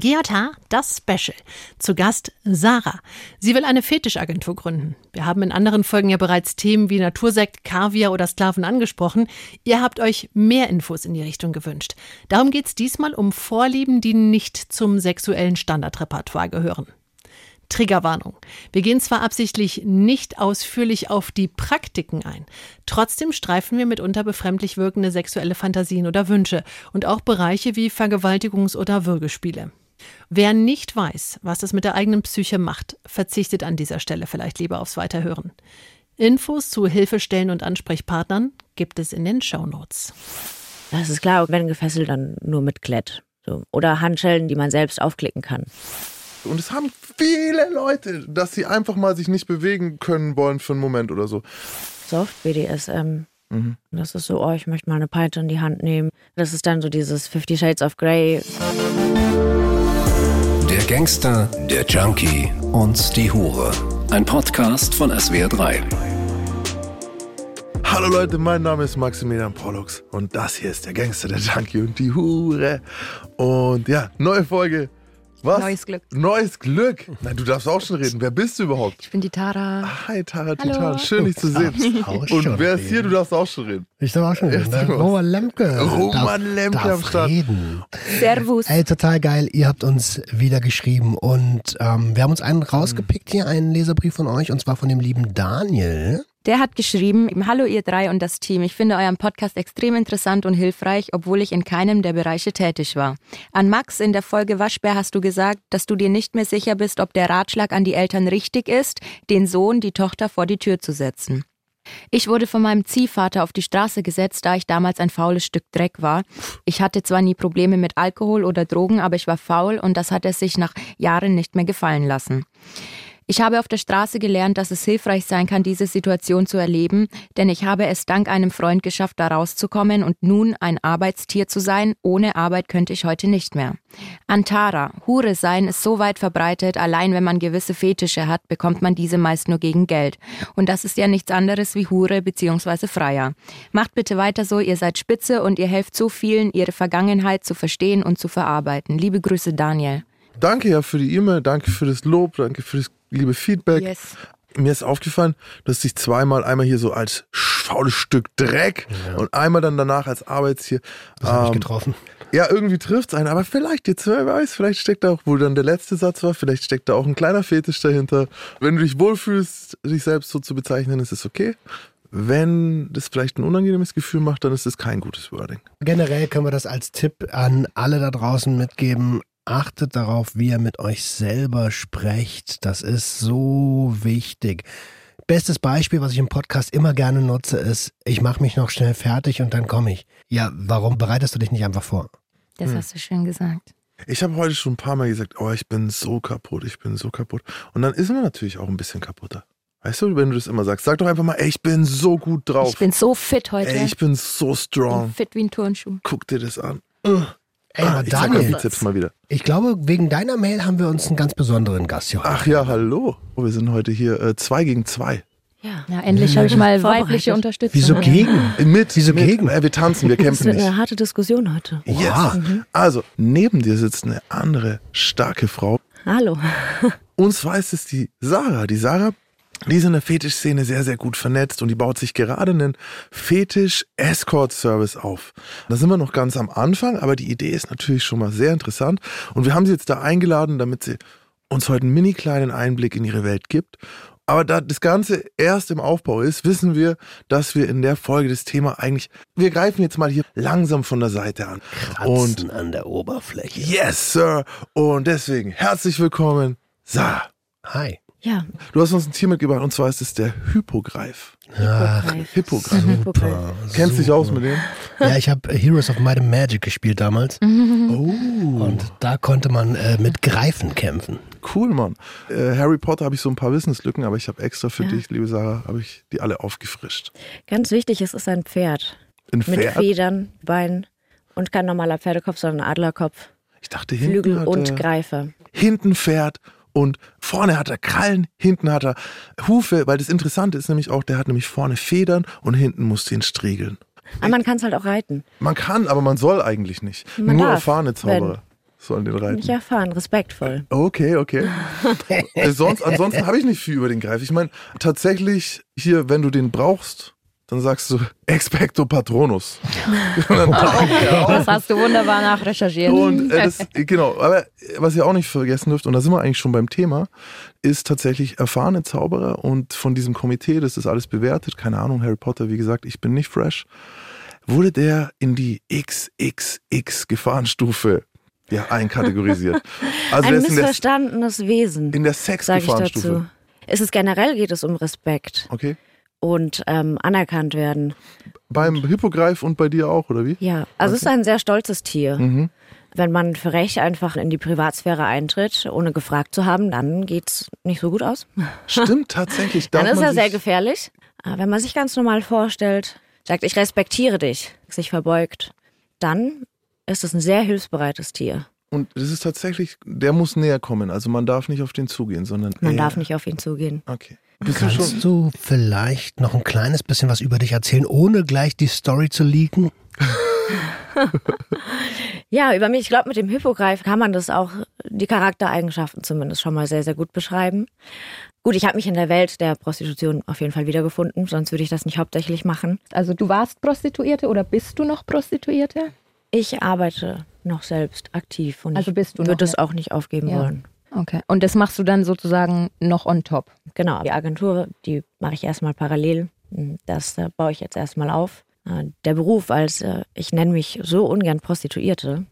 GJH, das Special. Zu Gast Sarah. Sie will eine Fetischagentur gründen. Wir haben in anderen Folgen ja bereits Themen wie Natursekt, Kaviar oder Sklaven angesprochen. Ihr habt euch mehr Infos in die Richtung gewünscht. Darum geht es diesmal um Vorlieben, die nicht zum sexuellen Standardrepertoire gehören. Triggerwarnung. Wir gehen zwar absichtlich nicht ausführlich auf die Praktiken ein, trotzdem streifen wir mitunter befremdlich wirkende sexuelle Fantasien oder Wünsche und auch Bereiche wie Vergewaltigungs- oder Würgespiele. Wer nicht weiß, was das mit der eigenen Psyche macht, verzichtet an dieser Stelle vielleicht lieber aufs Weiterhören. Infos zu Hilfestellen und Ansprechpartnern gibt es in den Shownotes. Das ist klar, wenn gefesselt, dann nur mit Klett. So. Oder Handschellen, die man selbst aufklicken kann. Und es haben viele Leute, dass sie einfach mal sich nicht bewegen können wollen für einen Moment oder so. Soft BDSM. Mhm. Das ist so, oh, ich möchte mal eine Peitsche in die Hand nehmen. Das ist dann so dieses Fifty Shades of Grey. Der Gangster, der Junkie und die Hure. Ein Podcast von SWR3. Hallo Leute, mein Name ist Maximilian Pollux und das hier ist der Gangster, der Junkie und die Hure. Und ja, neue Folge was? Neues Glück. Neues Glück. Nein, du darfst auch schon reden. Wer bist du überhaupt? Ich bin die Tara. Ah, hi Tara Titan. Schön, dich zu sehen. Und wer ist hier? Du darfst auch schon reden. Ich darf auch schon reden. Ne? Roman Lemke. Roman Lemke am Start. Reden. Servus. Ey, total geil. Ihr habt uns wieder geschrieben und ähm, wir haben uns einen rausgepickt hier, einen Leserbrief von euch und zwar von dem lieben Daniel. Der hat geschrieben, Hallo ihr drei und das Team, ich finde euren Podcast extrem interessant und hilfreich, obwohl ich in keinem der Bereiche tätig war. An Max in der Folge Waschbär hast du gesagt, dass du dir nicht mehr sicher bist, ob der Ratschlag an die Eltern richtig ist, den Sohn, die Tochter vor die Tür zu setzen. Ich wurde von meinem Ziehvater auf die Straße gesetzt, da ich damals ein faules Stück Dreck war. Ich hatte zwar nie Probleme mit Alkohol oder Drogen, aber ich war faul und das hat er sich nach Jahren nicht mehr gefallen lassen. Ich habe auf der Straße gelernt, dass es hilfreich sein kann, diese Situation zu erleben, denn ich habe es dank einem Freund geschafft, da rauszukommen und nun ein Arbeitstier zu sein. Ohne Arbeit könnte ich heute nicht mehr. Antara, Hure sein ist so weit verbreitet, allein wenn man gewisse Fetische hat, bekommt man diese meist nur gegen Geld. Und das ist ja nichts anderes wie Hure bzw. Freier. Macht bitte weiter so, ihr seid spitze und ihr helft so vielen, ihre Vergangenheit zu verstehen und zu verarbeiten. Liebe Grüße, Daniel. Danke ja für die E-Mail, danke für das Lob, danke für das liebe Feedback. Yes. Mir ist aufgefallen, dass sich zweimal einmal hier so als faules Stück Dreck ja. und einmal dann danach als Arbeitstier. Das ähm, habe ich getroffen. Ja, irgendwie trifft es einen, aber vielleicht, jetzt wer weiß, vielleicht steckt da auch, wo dann der letzte Satz war, vielleicht steckt da auch ein kleiner Fetisch dahinter. Wenn du dich wohlfühlst, dich selbst so zu bezeichnen, ist es okay. Wenn das vielleicht ein unangenehmes Gefühl macht, dann ist es kein gutes Wording. Generell können wir das als Tipp an alle da draußen mitgeben achtet darauf, wie ihr mit euch selber sprecht. Das ist so wichtig. Bestes Beispiel, was ich im Podcast immer gerne nutze, ist, ich mache mich noch schnell fertig und dann komme ich. Ja, warum bereitest du dich nicht einfach vor? Das hm. hast du schön gesagt. Ich habe heute schon ein paar Mal gesagt, oh, ich bin so kaputt, ich bin so kaputt. Und dann ist man natürlich auch ein bisschen kaputter. Weißt du, wenn du das immer sagst, sag doch einfach mal, ey, ich bin so gut drauf. Ich bin so fit heute. Ey, ich bin so strong. Ich bin fit wie ein Turnschuh. Guck dir das an. Ey, ah, ich Daniel, Bizeps mal wieder. Ich glaube, wegen deiner Mail haben wir uns einen ganz besonderen Gast hier. Ach ja, hallo. Wir sind heute hier äh, zwei gegen zwei. Ja, ja endlich ja, habe ich mal weibliche Unterstützung. Wieso gegen? Mit. Wieso mit. gegen? Äh, wir tanzen, wir kämpfen nicht. Das ist eine harte Diskussion heute. Yes. Wow. Mhm. Also, neben dir sitzt eine andere starke Frau. Hallo. Und zwar ist es die Sarah. Die Sarah die ist in der Fetischszene sehr, sehr gut vernetzt und die baut sich gerade einen Fetisch-Escort-Service auf. Da sind wir noch ganz am Anfang, aber die Idee ist natürlich schon mal sehr interessant und wir haben sie jetzt da eingeladen, damit sie uns heute einen mini kleinen Einblick in ihre Welt gibt. Aber da das Ganze erst im Aufbau ist, wissen wir, dass wir in der Folge das Thema eigentlich, wir greifen jetzt mal hier langsam von der Seite an. Kratzen und an der Oberfläche. Yes, Sir. Und deswegen herzlich willkommen, Sarah. Hi. Ja. Du hast uns ein Tier mitgebracht und zwar ist es der Hypogreif. Ach, Hippogreif. Super. Kennst du dich aus mit dem? Ja, ich habe Heroes of Might and Magic gespielt damals. Oh. Und da konnte man äh, mit Greifen kämpfen. Cool, Mann. Äh, Harry Potter habe ich so ein paar Wissenslücken, aber ich habe extra für ja. dich, liebe Sarah, habe ich die alle aufgefrischt. Ganz wichtig, es ist ein Pferd. Ein Pferd? Mit Federn, Beinen und kein normaler Pferdekopf, sondern ein Adlerkopf. Ich dachte hinten Flügel hat und Greife. Hinten Pferd und vorne hat er Krallen, hinten hat er Hufe, weil das Interessante ist nämlich auch, der hat nämlich vorne Federn und hinten muss den striegeln. Aber man kann es halt auch reiten. Man kann, aber man soll eigentlich nicht. Man Nur erfahrene Zauberer. sollen den reiten? Nicht erfahren, respektvoll. Okay, okay. Äh, Sonst, ansonsten habe ich nicht viel über den Greif. Ich meine, tatsächlich hier, wenn du den brauchst, dann sagst du Expecto Patronus. Das hast du wunderbar nachrecherchiert. Und äh, das, genau, aber was ihr auch nicht vergessen dürft, und da sind wir eigentlich schon beim Thema, ist tatsächlich erfahrene Zauberer und von diesem Komitee, das das alles bewertet, keine Ahnung, Harry Potter, wie gesagt, ich bin nicht fresh, wurde der in die XXX Gefahrenstufe ja, einkategorisiert. Also Ein in der, missverstandenes Wesen, in der Sex-Gefahrenstufe. dazu. Es ist generell geht es um Respekt Okay. Und ähm, anerkannt werden. Beim Hippogreif und bei dir auch, oder wie? Ja, also es ist ein sehr stolzes Tier. Mhm. Wenn man für Recht einfach in die Privatsphäre eintritt, ohne gefragt zu haben, dann geht's nicht so gut aus. Stimmt, tatsächlich. Dann ist er sehr gefährlich. Aber wenn man sich ganz normal vorstellt, sagt, ich respektiere dich, sich verbeugt, dann ist es ein sehr hilfsbereites Tier. Und das ist tatsächlich, der muss näher kommen. Also man darf nicht auf den zugehen, sondern Man eher- darf nicht auf ihn zugehen. Okay. Bist du Kannst schon? du vielleicht noch ein kleines bisschen was über dich erzählen, ohne gleich die Story zu leaken? Ja, über mich, ich glaube, mit dem Hippogreif kann man das auch, die Charaktereigenschaften zumindest schon mal sehr, sehr gut beschreiben. Gut, ich habe mich in der Welt der Prostitution auf jeden Fall wiedergefunden, sonst würde ich das nicht hauptsächlich machen. Also du warst Prostituierte oder bist du noch Prostituierte? Ich arbeite noch selbst aktiv und Also ich bist du noch würde es auch nicht aufgeben Ja. wollen. Okay. Und das machst du dann sozusagen noch on top. Genau, die Agentur, die mache ich erstmal parallel. Das äh, baue ich jetzt erstmal auf. Äh, Der Beruf als, äh, ich nenne mich so ungern Prostituierte,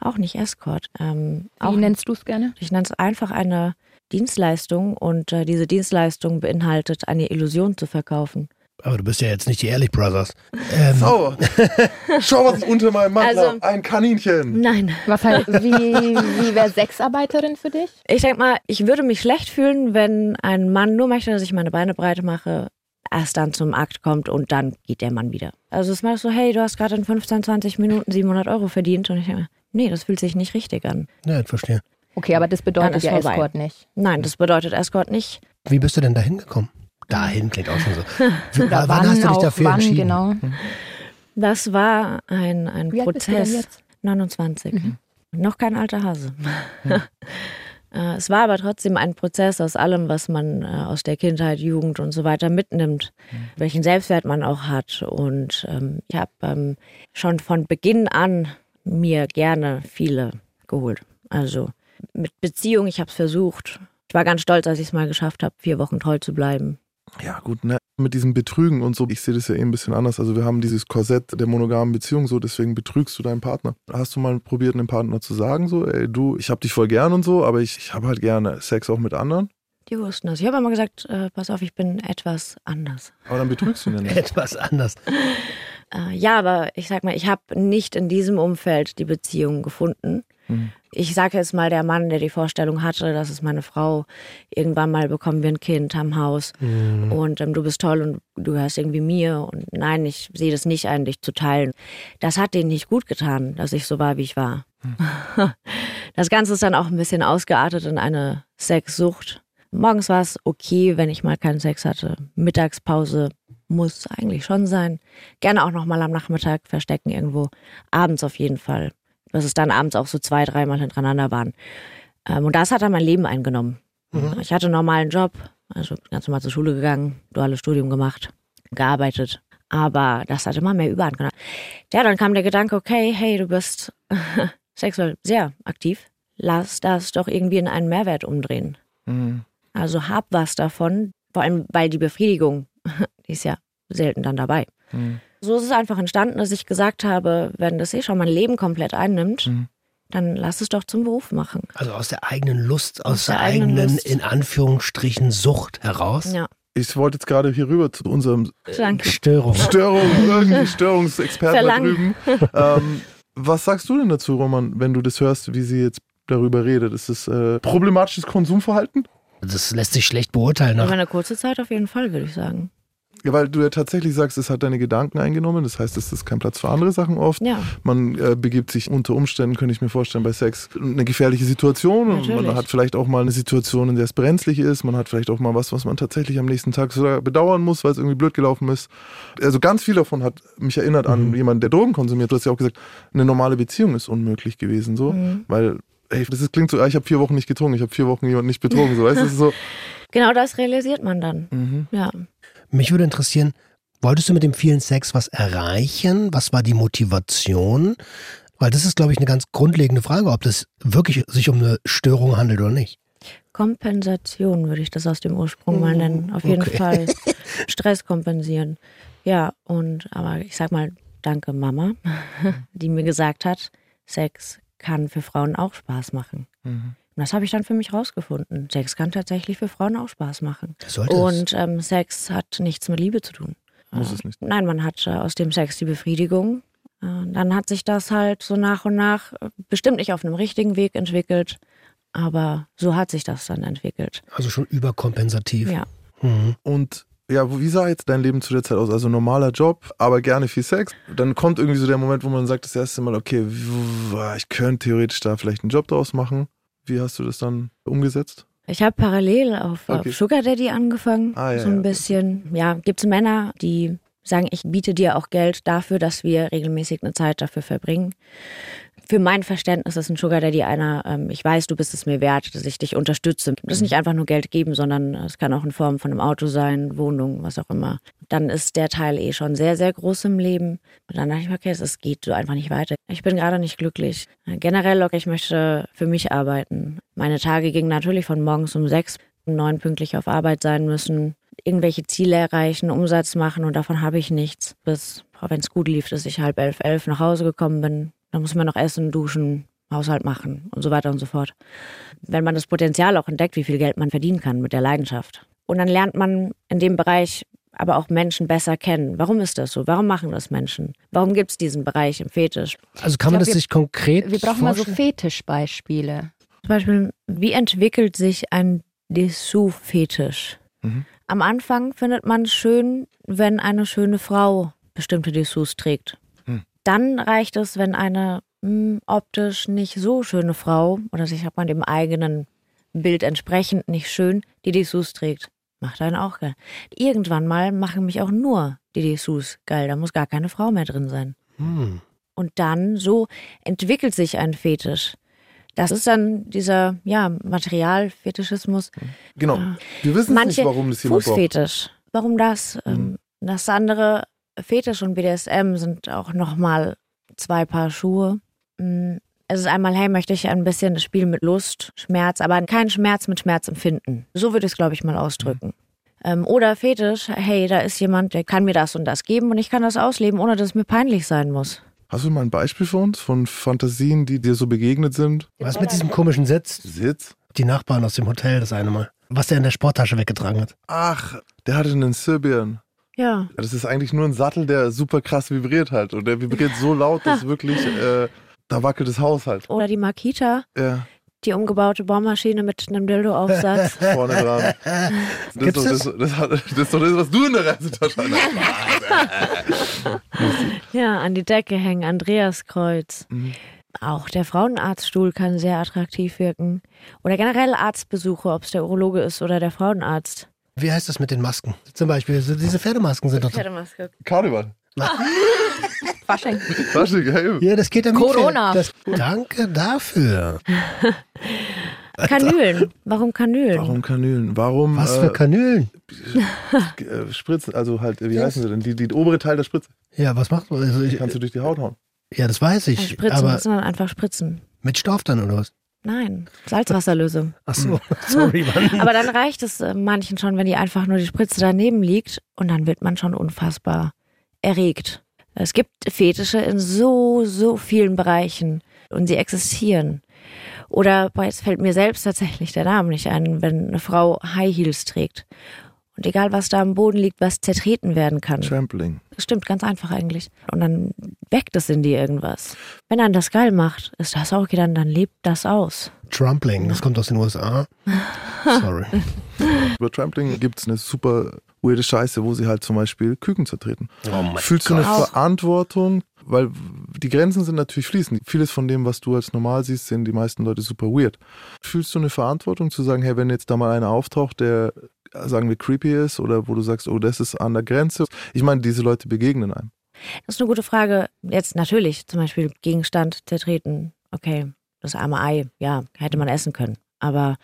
auch nicht Escort. Ähm, Wie auch, nennst du es gerne? ich nenne es einfach eine Dienstleistung und äh, diese Dienstleistung beinhaltet, eine Illusion zu verkaufen. Aber du bist ja jetzt nicht die Ehrlich Brothers. Ähm, Sauer. Schau, was ist unter meinem Mantel. Also- Ein Kaninchen. Nein, Was heißt, wie, wie wäre Sexarbeiterin für dich? ich denke mal, ich würde mich schlecht fühlen, wenn ein Mann nur möchte, dass ich meine Beine breit mache, erst dann zum Akt kommt und dann geht der Mann wieder. Also es war so, hey, du hast gerade in 15, 20 Minuten 700 Euro verdient und ich denke, mir, nee, das fühlt sich nicht richtig an. ja, ich verstehe. Okay, aber das bedeutet ist ja vorbei. Escort nicht. Nein, das bedeutet Escort nicht. Wie bist du denn dahin gekommen? Dahin klingt auch schon so. Oder wann, hast du dich dafür wann, entschieden? genau. Das war ein, ein Wie alt bist du denn Prozess. jetzt? 29. Noch kein alter Hase. Äh, es war aber trotzdem ein Prozess aus allem, was man äh, aus der Kindheit, Jugend und so weiter mitnimmt, welchen Selbstwert man auch hat. Und ähm, ich habe ähm, schon von Beginn an mir gerne viele geholt. Also mit Beziehung, ich habe es versucht. Ich war ganz stolz, als ich es mal geschafft habe, vier Wochen treu zu bleiben. Ja, gut, ne? Mit diesem Betrügen und so, ich sehe das ja eh ein bisschen anders. Also wir haben dieses Korsett der monogamen Beziehung so, deswegen betrügst du deinen Partner. Hast du mal probiert, einem Partner zu sagen, so, ey, du, ich hab dich voll gern und so, aber ich, ich habe halt gerne Sex auch mit anderen? Die wussten das. Ich habe immer gesagt, äh, pass auf, ich bin etwas anders. Aber dann betrügst du ihn ja nicht. Etwas anders. Äh, ja, aber ich sag mal, ich habe nicht in diesem Umfeld die Beziehung gefunden. Mhm. Ich sage jetzt mal, der Mann, der die Vorstellung hatte, das ist meine Frau, irgendwann mal bekommen wir ein Kind, haben ein Haus und ähm, du bist toll und du gehörst irgendwie mir und nein, ich sehe das nicht ein, dich zu teilen. Das hat denen nicht gut getan, dass ich so war, wie ich war. Das Ganze ist dann auch ein bisschen ausgeartet in eine Sexsucht. Morgens war es okay, wenn ich mal keinen Sex hatte. Mittagspause muss eigentlich schon sein. Gerne auch noch mal am Nachmittag verstecken irgendwo. Abends auf jeden Fall. Dass es dann abends auch so zwei, dreimal hintereinander waren. Ähm, und das hat dann mein Leben eingenommen. Ich hatte einen normalen Job, also ganz normal zur Schule gegangen, duales Studium gemacht, gearbeitet. Aber das hat immer mehr Überhand genommen. Ja, dann kam der Gedanke, okay, hey, du bist sexuell sehr aktiv. Lass das doch irgendwie in einen Mehrwert umdrehen. Mhm. Also hab was davon, vor allem weil die Befriedigung, die ist ja selten dann dabei. Mhm. So ist es einfach entstanden, dass ich gesagt habe, wenn das eh schon mein Leben komplett einnimmt, Mhm. dann lass es doch zum Beruf machen. Also aus der eigenen Lust, aus, Aus der, der eigenen eigenen, Lust. in Anführungsstrichen, Sucht heraus. Ja, Ich wollte jetzt gerade hier rüber zu unserem danke. Störung. Störung, irgendwie Störungsexperten da Verlangen. drüben. Ähm, was sagst du denn dazu, Roman, wenn du das hörst, wie sie jetzt darüber redet? Ist es äh, problematisches Konsumverhalten? Das lässt sich schlecht beurteilen. Nach, eine kurze Zeit auf jeden Fall, würde ich sagen. Ja, weil du ja tatsächlich sagst, es hat deine Gedanken eingenommen. Das heißt, es ist kein Platz für andere Sachen oft. Ja, Man äh, begibt sich unter Umständen, könnte ich mir vorstellen, bei Sex in eine gefährliche Situation. Und man hat vielleicht auch mal eine Situation, in der es brenzlig ist. Man hat vielleicht auch mal was, was man tatsächlich am nächsten Tag sogar bedauern muss, weil es irgendwie blöd gelaufen ist. Also ganz viel davon hat mich erinnert an jemanden, der Drogen konsumiert. Du hast ja auch gesagt, eine normale Beziehung ist unmöglich gewesen, so. Mhm. Weil ey, das ist, klingt so, ah, ich habe vier Wochen nicht getrunken, ich habe vier Wochen jemanden nicht betrogen. So, weißt du, das ist so. Genau das realisiert man dann. Mhm. Ja. Mich würde interessieren, wolltest du mit dem vielen Sex was erreichen? Was war die Motivation? Weil das ist, glaube ich, eine ganz grundlegende Frage, ob das wirklich sich um eine Störung handelt oder nicht. Kompensation würde ich das aus dem Ursprung mal nennen. Auf jeden okay. Fall. Stress kompensieren. Ja, und aber ich sag mal, danke Mama, die mir gesagt hat, Sex kann für Frauen auch Spaß machen. Mhm. Und das habe ich dann für mich rausgefunden. Sex kann tatsächlich für Frauen auch Spaß machen. Sollte. Und ähm, Sex hat nichts mit Liebe zu tun. Muss Äh, es nicht. Nein, man hat äh, aus dem Sex die Befriedigung. Äh, dann hat sich das halt so nach und nach äh, bestimmt nicht auf einem richtigen Weg entwickelt, aber so hat sich das dann entwickelt. Also schon überkompensativ. Ja. Mhm. Und ja, wie sah jetzt dein Leben zu der Zeit aus? Also normaler Job, aber gerne viel Sex. Dann kommt irgendwie so der Moment, wo man sagt das erste Mal, okay, ich könnte theoretisch da vielleicht einen Job draus machen. Wie hast du das dann umgesetzt? Ich habe parallel auf, Okay. auf Sugar Daddy angefangen, Ah, ja, so ein ja. bisschen. Ja, gibt es Männer, die sagen, ich biete dir auch Geld dafür, dass wir regelmäßig eine Zeit dafür verbringen. Für mein Verständnis ist ein Sugar Daddy einer, ähm, ich weiß, du bist es mir wert, dass ich dich unterstütze. Das ist nicht einfach nur Geld geben, sondern es kann auch in Form von einem Auto sein, Wohnung, was auch immer. Dann ist der Teil eh schon sehr, sehr groß im Leben. Und dann dachte ich mir, okay, es geht so einfach nicht weiter. Ich bin gerade nicht glücklich. Generell, okay, ich möchte für mich arbeiten. Meine Tage gingen natürlich von morgens um sechs, um neun pünktlich auf Arbeit sein müssen, irgendwelche Ziele erreichen, Umsatz machen und davon habe ich nichts. Bis, wenn es gut lief, dass ich halb elf, elf nach Hause gekommen bin. Dann muss man noch essen, duschen, Haushalt machen und so weiter und so fort. Wenn man das Potenzial auch entdeckt, wie viel Geld man verdienen kann mit der Leidenschaft. Und dann lernt man in dem Bereich aber auch Menschen besser kennen. Warum ist das so? Warum machen das Menschen? Warum gibt es diesen Bereich im Fetisch? Also kann man glaub, das wir- sich konkret Wir brauchen mal so vorstellen? Fetischbeispiele. Zum Beispiel, wie entwickelt sich ein Dessous-Fetisch? Mhm. Am Anfang findet man es schön, wenn eine schöne Frau bestimmte Dessous trägt. Hm. Dann reicht es, wenn eine mh, optisch nicht so schöne Frau oder sich hat man dem eigenen Bild entsprechend nicht schön die Dessous trägt. Macht einen auch geil. Irgendwann mal machen mich auch nur die Dessous geil. Da muss gar keine Frau mehr drin sein. Hm. Und dann so entwickelt sich ein Fetisch. Das ist dann dieser ja, Materialfetischismus. Genau. Wir wissen Manche nicht, warum das jemand braucht. Fußfetisch. Warum das? Ähm, Das andere Fetisch und BDSM sind auch nochmal zwei Paar Schuhe. Mm, Es ist einmal, hey, möchte ich ein bisschen das Spiel mit Lust, Schmerz, aber kein Schmerz mit Schmerz empfinden. So würde ich es, glaube ich, mal ausdrücken. Ähm, oder Fetisch, hey, da ist jemand, der kann mir das und das geben und ich kann das ausleben, ohne dass es mir peinlich sein muss. Hast du mal ein Beispiel für uns von Fantasien, die dir so begegnet sind? Was mit diesem komischen Sitz? Sitz? Die Nachbarn aus dem Hotel das eine Mal. Was der in der Sporttasche weggetragen hat. Ach, der hatte einen Sibirn. Ja. Das ist eigentlich nur ein Sattel, der super krass vibriert halt. Und der vibriert so laut, dass wirklich, äh, da wackelt das Haus halt. Oder die Makita, Ja, die umgebaute Bohrmaschine mit einem Dildo-Aufsatz. vorne dran. Das ist, doch das, das, das ist doch das, was du in der Reisetasche hast. ja, an die Decke hängen, Andreaskreuz. Mhm. Auch der Frauenarztstuhl kann sehr attraktiv wirken. Oder generell Arztbesuche, ob es der Urologe ist oder der Frauenarzt. Wie heißt das mit den Masken? Zum Beispiel, so diese Pferdemasken sind doch. Pferdemaske. Karneval. Fasching. Fasching, hey. Ja, das geht am Corona. Das, danke dafür. Kanülen. Warum Kanülen? Warum Kanülen? Warum Was für äh, Kanülen? äh, Spritzen? Also halt, wie heißen sie denn? Die, die obere Teil der Spritze. Ja, was macht man? Also ich, Kannst du durch die Haut hauen. ja, das weiß ich. Spritzen, aber sind dann einfach Spritzen. mit Stoff dann oder was? Nein, Salzwasserlösung. Ach so, sorry, Mann. Aber dann reicht es äh, manchen schon, wenn die einfach nur die Spritze daneben liegt und dann wird man schon unfassbar erregt. Es gibt Fetische in so, so vielen Bereichen und sie existieren. Oder jetzt fällt mir selbst tatsächlich der Name nicht ein, wenn eine Frau High Heels trägt. Und egal, was da am Boden liegt, was zertreten werden kann. Trampling. Das stimmt, ganz einfach eigentlich. Und dann weckt es in dir irgendwas. Wenn einen das geil macht, ist das auch okay, dann, dann lebt das aus. Trumpling, das kommt aus den USA. Sorry. Über Trampling gibt es eine super weirde Scheiße, wo sie halt zum Beispiel Küken zertreten. Oh mein Fühlst du eine. Verantwortung? Weil die Grenzen sind natürlich fließend. Vieles von dem, was du als normal siehst, sehen die meisten Leute super weird. Fühlst du eine Verantwortung zu sagen, hey, wenn jetzt da mal einer auftaucht, der, sagen wir, creepy ist oder wo du sagst, oh, das ist an der Grenze? Ich meine, diese Leute begegnen einem. Das ist eine gute Frage. Jetzt natürlich, zum Beispiel Gegenstand zertreten. Okay. das arme Ei, ja, hätte man essen können. Aber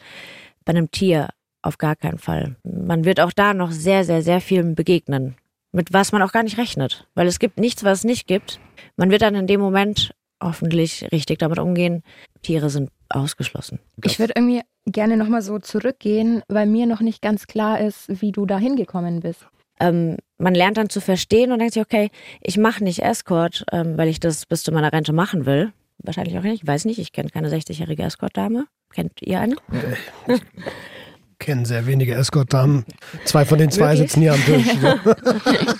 bei einem Tier auf gar keinen Fall. Man wird auch da noch sehr, sehr, sehr viel begegnen, mit was man auch gar nicht rechnet. Weil es gibt nichts, was es nicht gibt. Man wird dann in dem Moment hoffentlich richtig damit umgehen. Tiere sind ausgeschlossen. Ich würde irgendwie gerne nochmal so zurückgehen, weil mir noch nicht ganz klar ist, wie du da hingekommen bist. Ähm, man lernt dann zu verstehen und denkt sich, okay, ich mache nicht Escort, ähm, weil ich das bis zu meiner Rente machen will. Wahrscheinlich auch nicht, ich weiß nicht, ich kenne keine 60-jährige Escort-Dame. Kennt ihr eine? Ich kenne sehr wenige Escort-Damen. Zwei von den zwei Wirklich? sitzen hier am Tisch.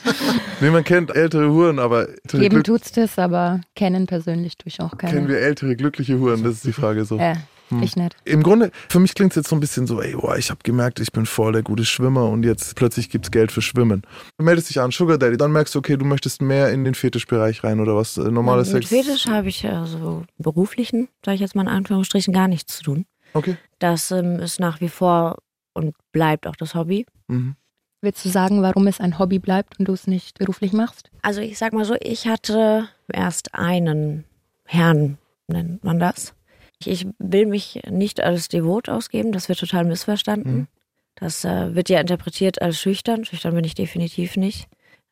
Nee, man kennt ältere Huren, aber ältere Eben Glück tut's das, aber kennen persönlich tue ich auch keine. kennen wir ältere glückliche Huren, das ist die Frage so. Äh, ich nicht. Im Grunde, für mich klingt es jetzt so ein bisschen so, ey, boah, ich habe gemerkt, ich bin voll der gute Schwimmer und jetzt plötzlich gibt's Geld für Schwimmen. Du meldest dich an, Sugar Daddy, dann merkst du, okay, du möchtest mehr in den Fetischbereich rein oder was? Äh, Normaler Mit Sex. Fetisch habe ich also beruflichen, sage ich jetzt mal in Anführungsstrichen, gar nichts zu tun. Okay. Das ähm, ist nach wie vor und bleibt auch das Hobby. Mhm. Willst du sagen, warum es ein Hobby bleibt und du es nicht beruflich machst? Also ich sag mal so, ich hatte erst einen Herrn, nennt man das. Ich will mich nicht als devot ausgeben, das wird total missverstanden. Mhm. Das äh, wird ja interpretiert als schüchtern. Schüchtern bin ich definitiv nicht.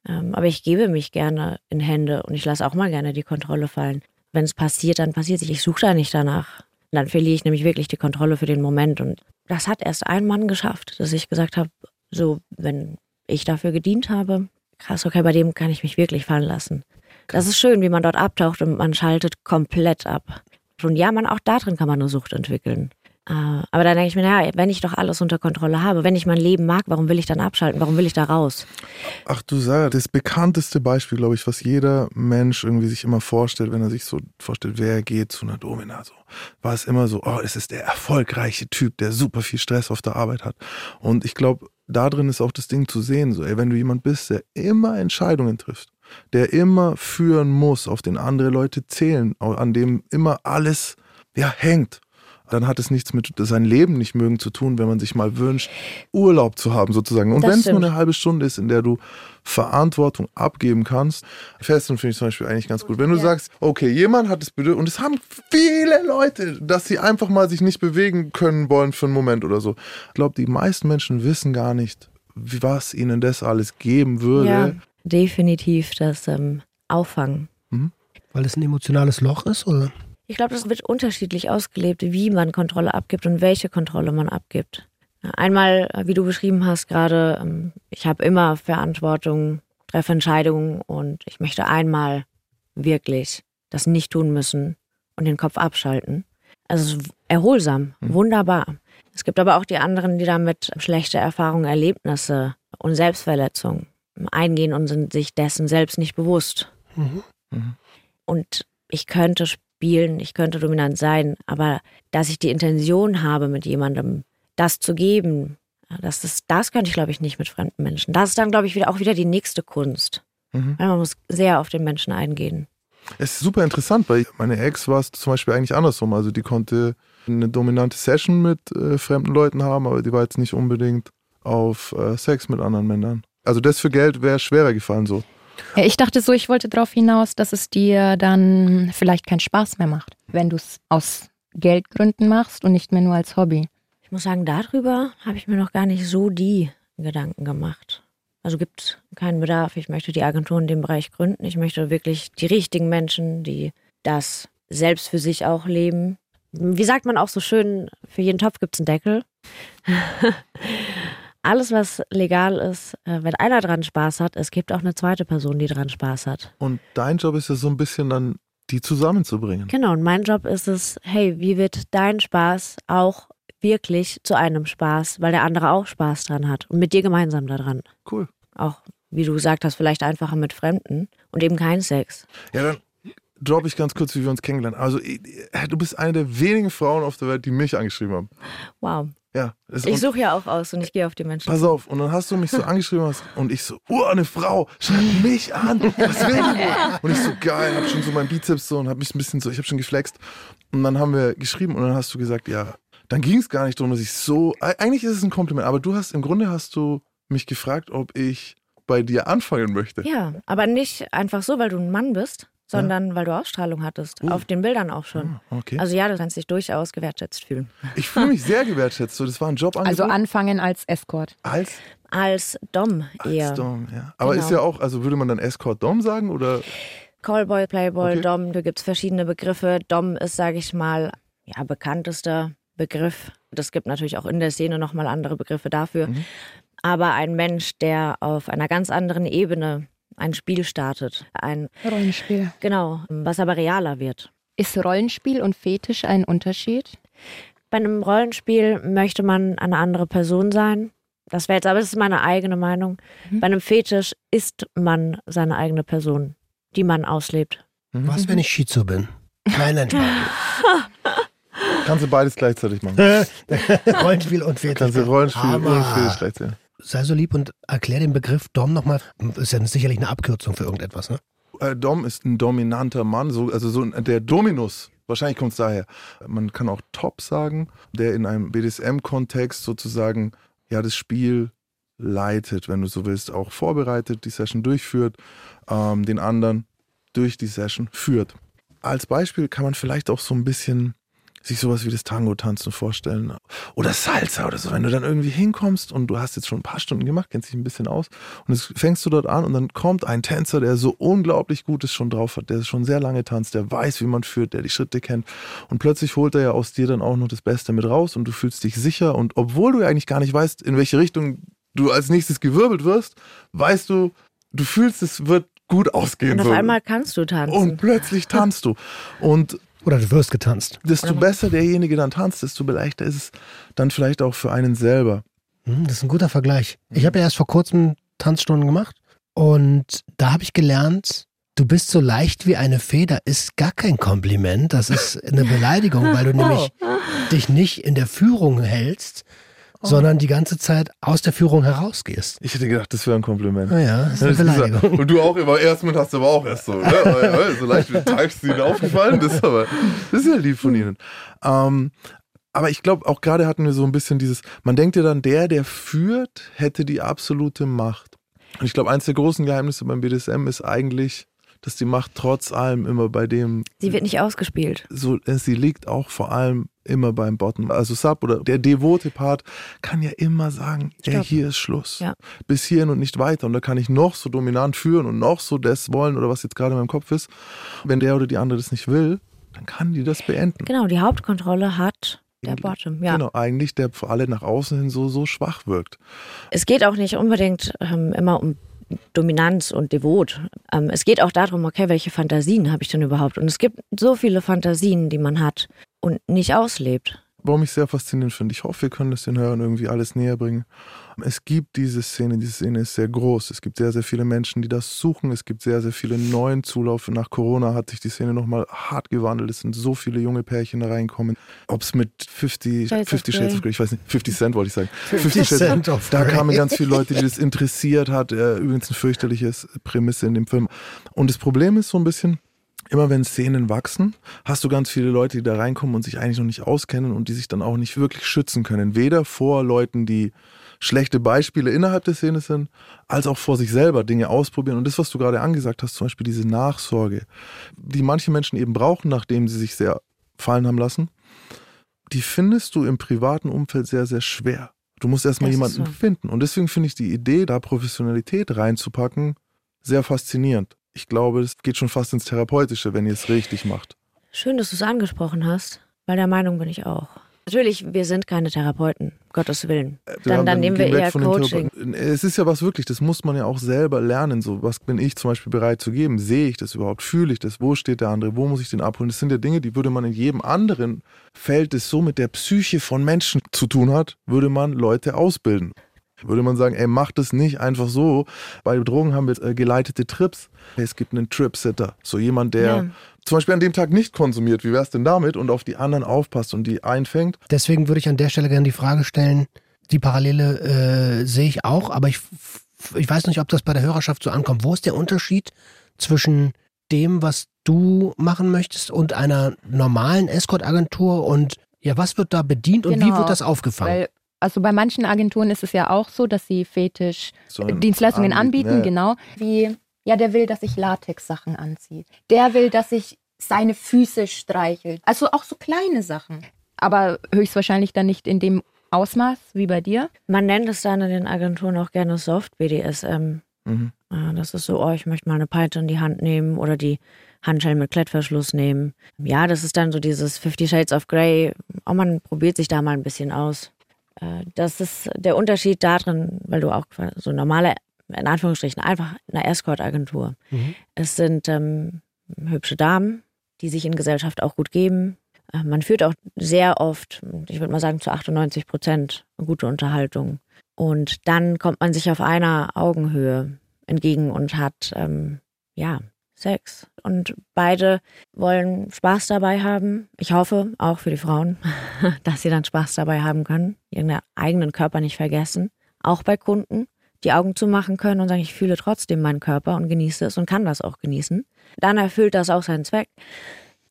Ähm, aber ich gebe mich gerne in Hände und ich lasse auch mal gerne die Kontrolle fallen. Wenn es passiert, dann passiert es. Ich suche da nicht danach. Dann verliere ich nämlich wirklich die Kontrolle für den Moment. Und das hat erst ein Mann geschafft, dass ich gesagt habe, so, wenn ich dafür gedient habe, krass, okay, bei dem kann ich mich wirklich fallen lassen. Das ist schön, wie man dort abtaucht und man schaltet komplett ab. Und ja, man auch da drin kann man eine Sucht entwickeln. Äh, Aber dann denke ich mir, naja, wenn ich doch alles unter Kontrolle habe, wenn ich mein Leben mag, warum will ich dann abschalten? Warum will ich da raus? Ach du Sarah, das bekannteste Beispiel, glaube ich, was jeder Mensch irgendwie sich immer vorstellt, wenn er sich so vorstellt, wer geht zu einer Domina, so, war es immer so, oh, es ist der erfolgreiche Typ, der super viel Stress auf der Arbeit hat. Und ich glaube, da drin ist auch das Ding zu sehen, so, ey, wenn du jemand bist, der immer Entscheidungen trifft, der immer führen muss, auf den andere Leute zählen, an dem immer alles, ja, hängt, dann hat es nichts mit sein Leben nicht mögen zu tun, wenn man sich mal wünscht, Urlaub zu haben sozusagen. Und wenn es nur eine halbe Stunde ist, in der du Verantwortung abgeben kannst, Festen finde ich zum Beispiel eigentlich ganz gut. Wenn du sagst, okay, jemand hat das Bedürfnis, und es haben viele Leute, dass sie einfach mal sich nicht bewegen können wollen für einen Moment oder so. Ich glaube, die meisten Menschen wissen gar nicht, was ihnen das alles geben würde. Ja, definitiv das ähm, Auffangen. Weil es ein emotionales Loch ist, oder? Ich glaube, das wird unterschiedlich ausgelebt, wie man Kontrolle abgibt und welche Kontrolle man abgibt. Einmal, äh, wie du beschrieben hast gerade, ähm, ich habe immer Verantwortung, treffe Entscheidungen und ich möchte einmal wirklich das nicht tun müssen und den Kopf abschalten. Also es ist erholsam, wunderbar. Es gibt aber auch die anderen, die damit schlechte Erfahrungen, Erlebnisse und Selbstverletzungen eingehen und sind sich dessen selbst nicht bewusst. Und ich könnte spielen, ich könnte dominant sein, aber dass ich die Intention habe, mit jemandem das zu geben, das, ist, das könnte ich, glaube ich, nicht mit fremden Menschen. Das ist dann, glaube ich, wieder, auch wieder die nächste Kunst. Mhm. Weil man muss sehr auf den Menschen eingehen. Es ist super interessant, weil meine Ex war es zum Beispiel eigentlich andersrum. Also die konnte eine dominante Session mit äh, fremden Leuten haben, aber die war jetzt nicht unbedingt auf äh, Sex mit anderen Männern. Also das für Geld wäre schwerer gefallen so. Ich dachte so, ich wollte darauf hinaus, dass es dir dann vielleicht keinen Spaß mehr macht, wenn du es aus Geldgründen machst und nicht mehr nur als Hobby. Ich muss sagen, darüber habe ich mir noch gar nicht so die Gedanken gemacht. Also gibt keinen Bedarf. Ich möchte die Agentur in dem Bereich gründen. Ich möchte wirklich die richtigen Menschen, die das selbst für sich auch leben. Wie sagt man auch so schön, für jeden Topf gibt es einen Deckel. Alles, was legal ist, äh, wenn einer dran Spaß hat, es gibt auch eine zweite Person, die dran Spaß hat. Und dein Job ist ja so ein bisschen dann, die zusammenzubringen. Genau, und mein Job ist es, hey, wie wird dein Spaß auch wirklich zu einem Spaß, weil der andere auch Spaß dran hat und mit dir gemeinsam daran. Cool. Auch, wie du gesagt hast, vielleicht einfacher mit Fremden und eben kein Sex. Ja, dann droppe ich ganz kurz, wie wir uns kennengelernt haben. Also du bist eine der wenigen Frauen auf der Welt, die mich angeschrieben haben. Wow. Ja. Ich suche ja auch aus und ich gehe auf die Menschen. Pass auf, und dann hast du mich so angeschrieben hast, und ich so, oh, eine Frau, schreib mich an, was will die? Und ich so, geil, hab schon so meinen Bizeps so und hab mich ein bisschen so, ich hab schon geflext. Und dann haben wir geschrieben und dann hast du gesagt, ja, dann ging es gar nicht darum, dass ich so, eigentlich ist es ein Kompliment, aber du hast, im Grunde hast du mich gefragt, ob ich bei dir anfangen möchte. Ja, aber nicht einfach so, weil du ein Mann bist, sondern weil du Ausstrahlung hattest. Auf den Bildern auch schon. Ah, okay. Also ja, du kannst dich durchaus gewertschätzt fühlen. Ich fühle mich sehr gewertschätzt. So, das war ein Job Also anfangen als Escort. als, Als Dom eher. als Dom, ja. Aber Genau. ist ja auch, also würde man dann Escort Dom sagen oder? Callboy, Playboy, Okay. Dom, da gibt es verschiedene Begriffe. Dom ist, sage ich mal, ja, bekanntester Begriff. Das gibt natürlich auch in der Szene nochmal andere Begriffe dafür. Mhm. Aber ein Mensch, der auf einer ganz anderen Ebene ein Spiel startet, ein, Rollenspiel. genau, was aber realer wird. Ist Rollenspiel und Fetisch ein Unterschied? Bei einem Rollenspiel möchte man eine andere Person sein. Das wäre jetzt, aber das ist meine eigene Meinung. Bei einem Fetisch ist man seine eigene Person, die man auslebt. Was, wenn ich Schizo bin? Nein, nein, Kannst du beides gleichzeitig machen. Rollenspiel und Fetisch. Kannst du Rollenspiel Aber und Fetisch gleichzeitig. Sei so lieb und erklär den Begriff Dom nochmal. Ist ja sicherlich eine Abkürzung für irgendetwas, ne? Äh, Dom ist ein dominanter Mann, so, also so der Dominus. Wahrscheinlich kommt es daher. Man kann auch Top sagen, der in einem BDSM-Kontext sozusagen ja das Spiel leitet, wenn du so willst, auch vorbereitet, die Session durchführt, ähm, den anderen durch die Session führt. Als Beispiel kann man vielleicht auch so ein bisschen sich sowas wie das Tango-Tanzen vorstellen. Oder Salsa oder so. Wenn du dann irgendwie hinkommst und du hast jetzt schon ein paar Stunden gemacht, kennst dich ein bisschen aus und jetzt fängst du dort an und dann kommt ein Tänzer, der so unglaublich Gutes schon drauf hat, der schon sehr lange tanzt, der weiß, wie man führt, der die Schritte kennt und plötzlich holt er ja aus dir dann auch noch das Beste mit raus und du fühlst dich sicher und obwohl du ja eigentlich gar nicht weißt, in welche Richtung du als nächstes gewirbelt wirst, weißt du, du fühlst, es wird gut ausgehen. Und auf so. einmal kannst du tanzen. und plötzlich tanzt du. Und Oder du wirst getanzt. desto besser derjenige dann tanzt, desto leichter ist es dann vielleicht auch für einen selber. Hm, Das ist ein guter Vergleich. Ich habe ja erst vor kurzem Tanzstunden gemacht und da habe ich gelernt, du bist so leicht wie eine Feder, ist gar kein Kompliment, das ist eine Beleidigung, weil du nämlich dich nicht in der Führung hältst, sondern die ganze Zeit aus der Führung herausgehst. Ich hätte gedacht, das wäre ein Kompliment. Naja, das ist Ja, eine das ist ja- Beleidigung. Und du auch immer erst mit hast du aber auch erst so. Ne? So leicht wie Tags ihnen aufgefallen. Das ist aber das ist ja lieb von ihnen. Ähm, aber ich glaube, auch gerade hatten wir so ein bisschen dieses, man denkt ja dann, der, der führt, hätte die absolute Macht. Und ich glaube, eins der großen Geheimnisse beim BDSM ist eigentlich, dass die Macht trotz allem immer bei dem Sie wird nicht ausgespielt. so, äh, sie liegt auch vor allem immer beim Bottom. Also Sub oder der devote Part kann ja immer sagen, ey, hier ist Schluss. Ja. Bis hierhin und nicht weiter. Und da kann ich noch so dominant führen und noch so das wollen oder was jetzt gerade in meinem Kopf ist. Wenn der oder die andere das nicht will, dann kann die das beenden. Genau, die Hauptkontrolle hat der Bottom. Ja. Genau, eigentlich der für alle nach außen hin so, so schwach wirkt. Es geht auch nicht unbedingt ähm, immer um Dominanz und Devot. Ähm, es geht auch darum, okay, welche Fantasien habe ich denn überhaupt? Und es gibt so viele Fantasien, die man hat und nicht auslebt. Warum ich sehr faszinierend finde. Ich hoffe, wir können das den Hörern irgendwie alles näher bringen. Es gibt diese Szene, diese Szene ist sehr groß. Es gibt sehr, sehr viele Menschen, die das suchen. Es gibt sehr, sehr viele neuen Zulauf. Nach Corona hat sich die Szene nochmal hart gewandelt. Es sind so viele junge Pärchen da reinkommen. Ob es mit 50, Shades of 50 Shades of Grey. Ich weiß nicht, 50 Cent wollte ich sagen. 50 Cent of Da Grey. kamen ganz viele Leute, die das interessiert hat. Äh, Übrigens eine fürchterliche Prämisse in dem Film. Und das Problem ist so ein bisschen, immer wenn Szenen wachsen, hast du ganz viele Leute, die da reinkommen und sich eigentlich noch nicht auskennen und die sich dann auch nicht wirklich schützen können. Weder vor Leuten, die schlechte Beispiele innerhalb der Szene sind, als auch vor sich selber Dinge ausprobieren. Und das, was du gerade angesagt hast, zum Beispiel diese Nachsorge, die manche Menschen eben brauchen, nachdem sie sich sehr fallen haben lassen, die findest du im privaten Umfeld sehr, sehr schwer. Du musst erstmal Das jemanden so. finden. Und deswegen finde ich die Idee, da Professionalität reinzupacken, sehr faszinierend. Ich glaube, es geht schon fast ins Therapeutische, wenn ihr es richtig macht. Schön, dass du es angesprochen hast, weil der Meinung bin ich auch. Natürlich, wir sind keine Therapeuten, Gottes Willen. Wir Dann, dann nehmen wir eher Coaching. Therapeuten. Es ist ja was wirklich, das muss man ja auch selber lernen. So, was bin ich zum Beispiel bereit zu geben? Sehe ich das überhaupt? Fühle ich das? Wo steht der andere? Wo muss ich den abholen? Das sind ja Dinge, die würde man in jedem anderen Feld, das so mit der Psyche von Menschen zu tun hat, würde man Leute ausbilden. Würde man sagen, ey, mach das nicht einfach so. Bei Drogen haben wir äh, geleitete Trips. Es gibt einen Tripsitter. So jemand, der Ja. zum Beispiel an dem Tag nicht konsumiert. Wie wär's denn damit? Und auf die anderen aufpasst und die einfängt. Deswegen würde ich an der Stelle gerne die Frage stellen, die Parallele äh, sehe ich auch, aber ich, ich weiß nicht, ob das bei der Hörerschaft so ankommt. Wo ist der Unterschied zwischen dem, was du machen möchtest und einer normalen Escort-Agentur und ja, was wird da bedient und wie Genau, wird das aufgefangen? Weil, also bei manchen Agenturen ist es ja auch so, dass sie Fetisch So ein Dienstleistungen anbieten, ja, ja. genau. Wie Ja, der will, dass ich Latex-Sachen anziehe. Der will, dass ich seine Füße streichel. Also auch so kleine Sachen. Aber höchstwahrscheinlich dann nicht in dem Ausmaß wie bei dir. Man nennt es dann in den Agenturen auch gerne Soft-BDSM. Mhm. Das ist so, oh, ich möchte mal eine Peitsche in die Hand nehmen oder die Handschellen mit Klettverschluss nehmen. Ja, das ist dann so dieses Fifty Shades of Grey. Oh, man probiert sich da mal ein bisschen aus. Äh, Das ist der Unterschied darin, weil du auch so normale, in Anführungsstrichen, einfach eine Escort-Agentur. Es sind ähm, hübsche Damen, die sich in Gesellschaft auch gut geben. Äh, Man führt auch sehr oft, ich würde mal sagen zu 98 Prozent, gute Unterhaltung. Und dann kommt man sich auf einer Augenhöhe entgegen und hat, ähm, ja, Sex. Und beide wollen Spaß dabei haben. Ich hoffe, auch für die Frauen, dass sie dann Spaß dabei haben können, ihren eigenen Körper nicht vergessen. Auch bei Kunden, die Augen zumachen können und sagen, ich fühle trotzdem meinen Körper und genieße es und kann das auch genießen. Dann erfüllt das auch seinen Zweck.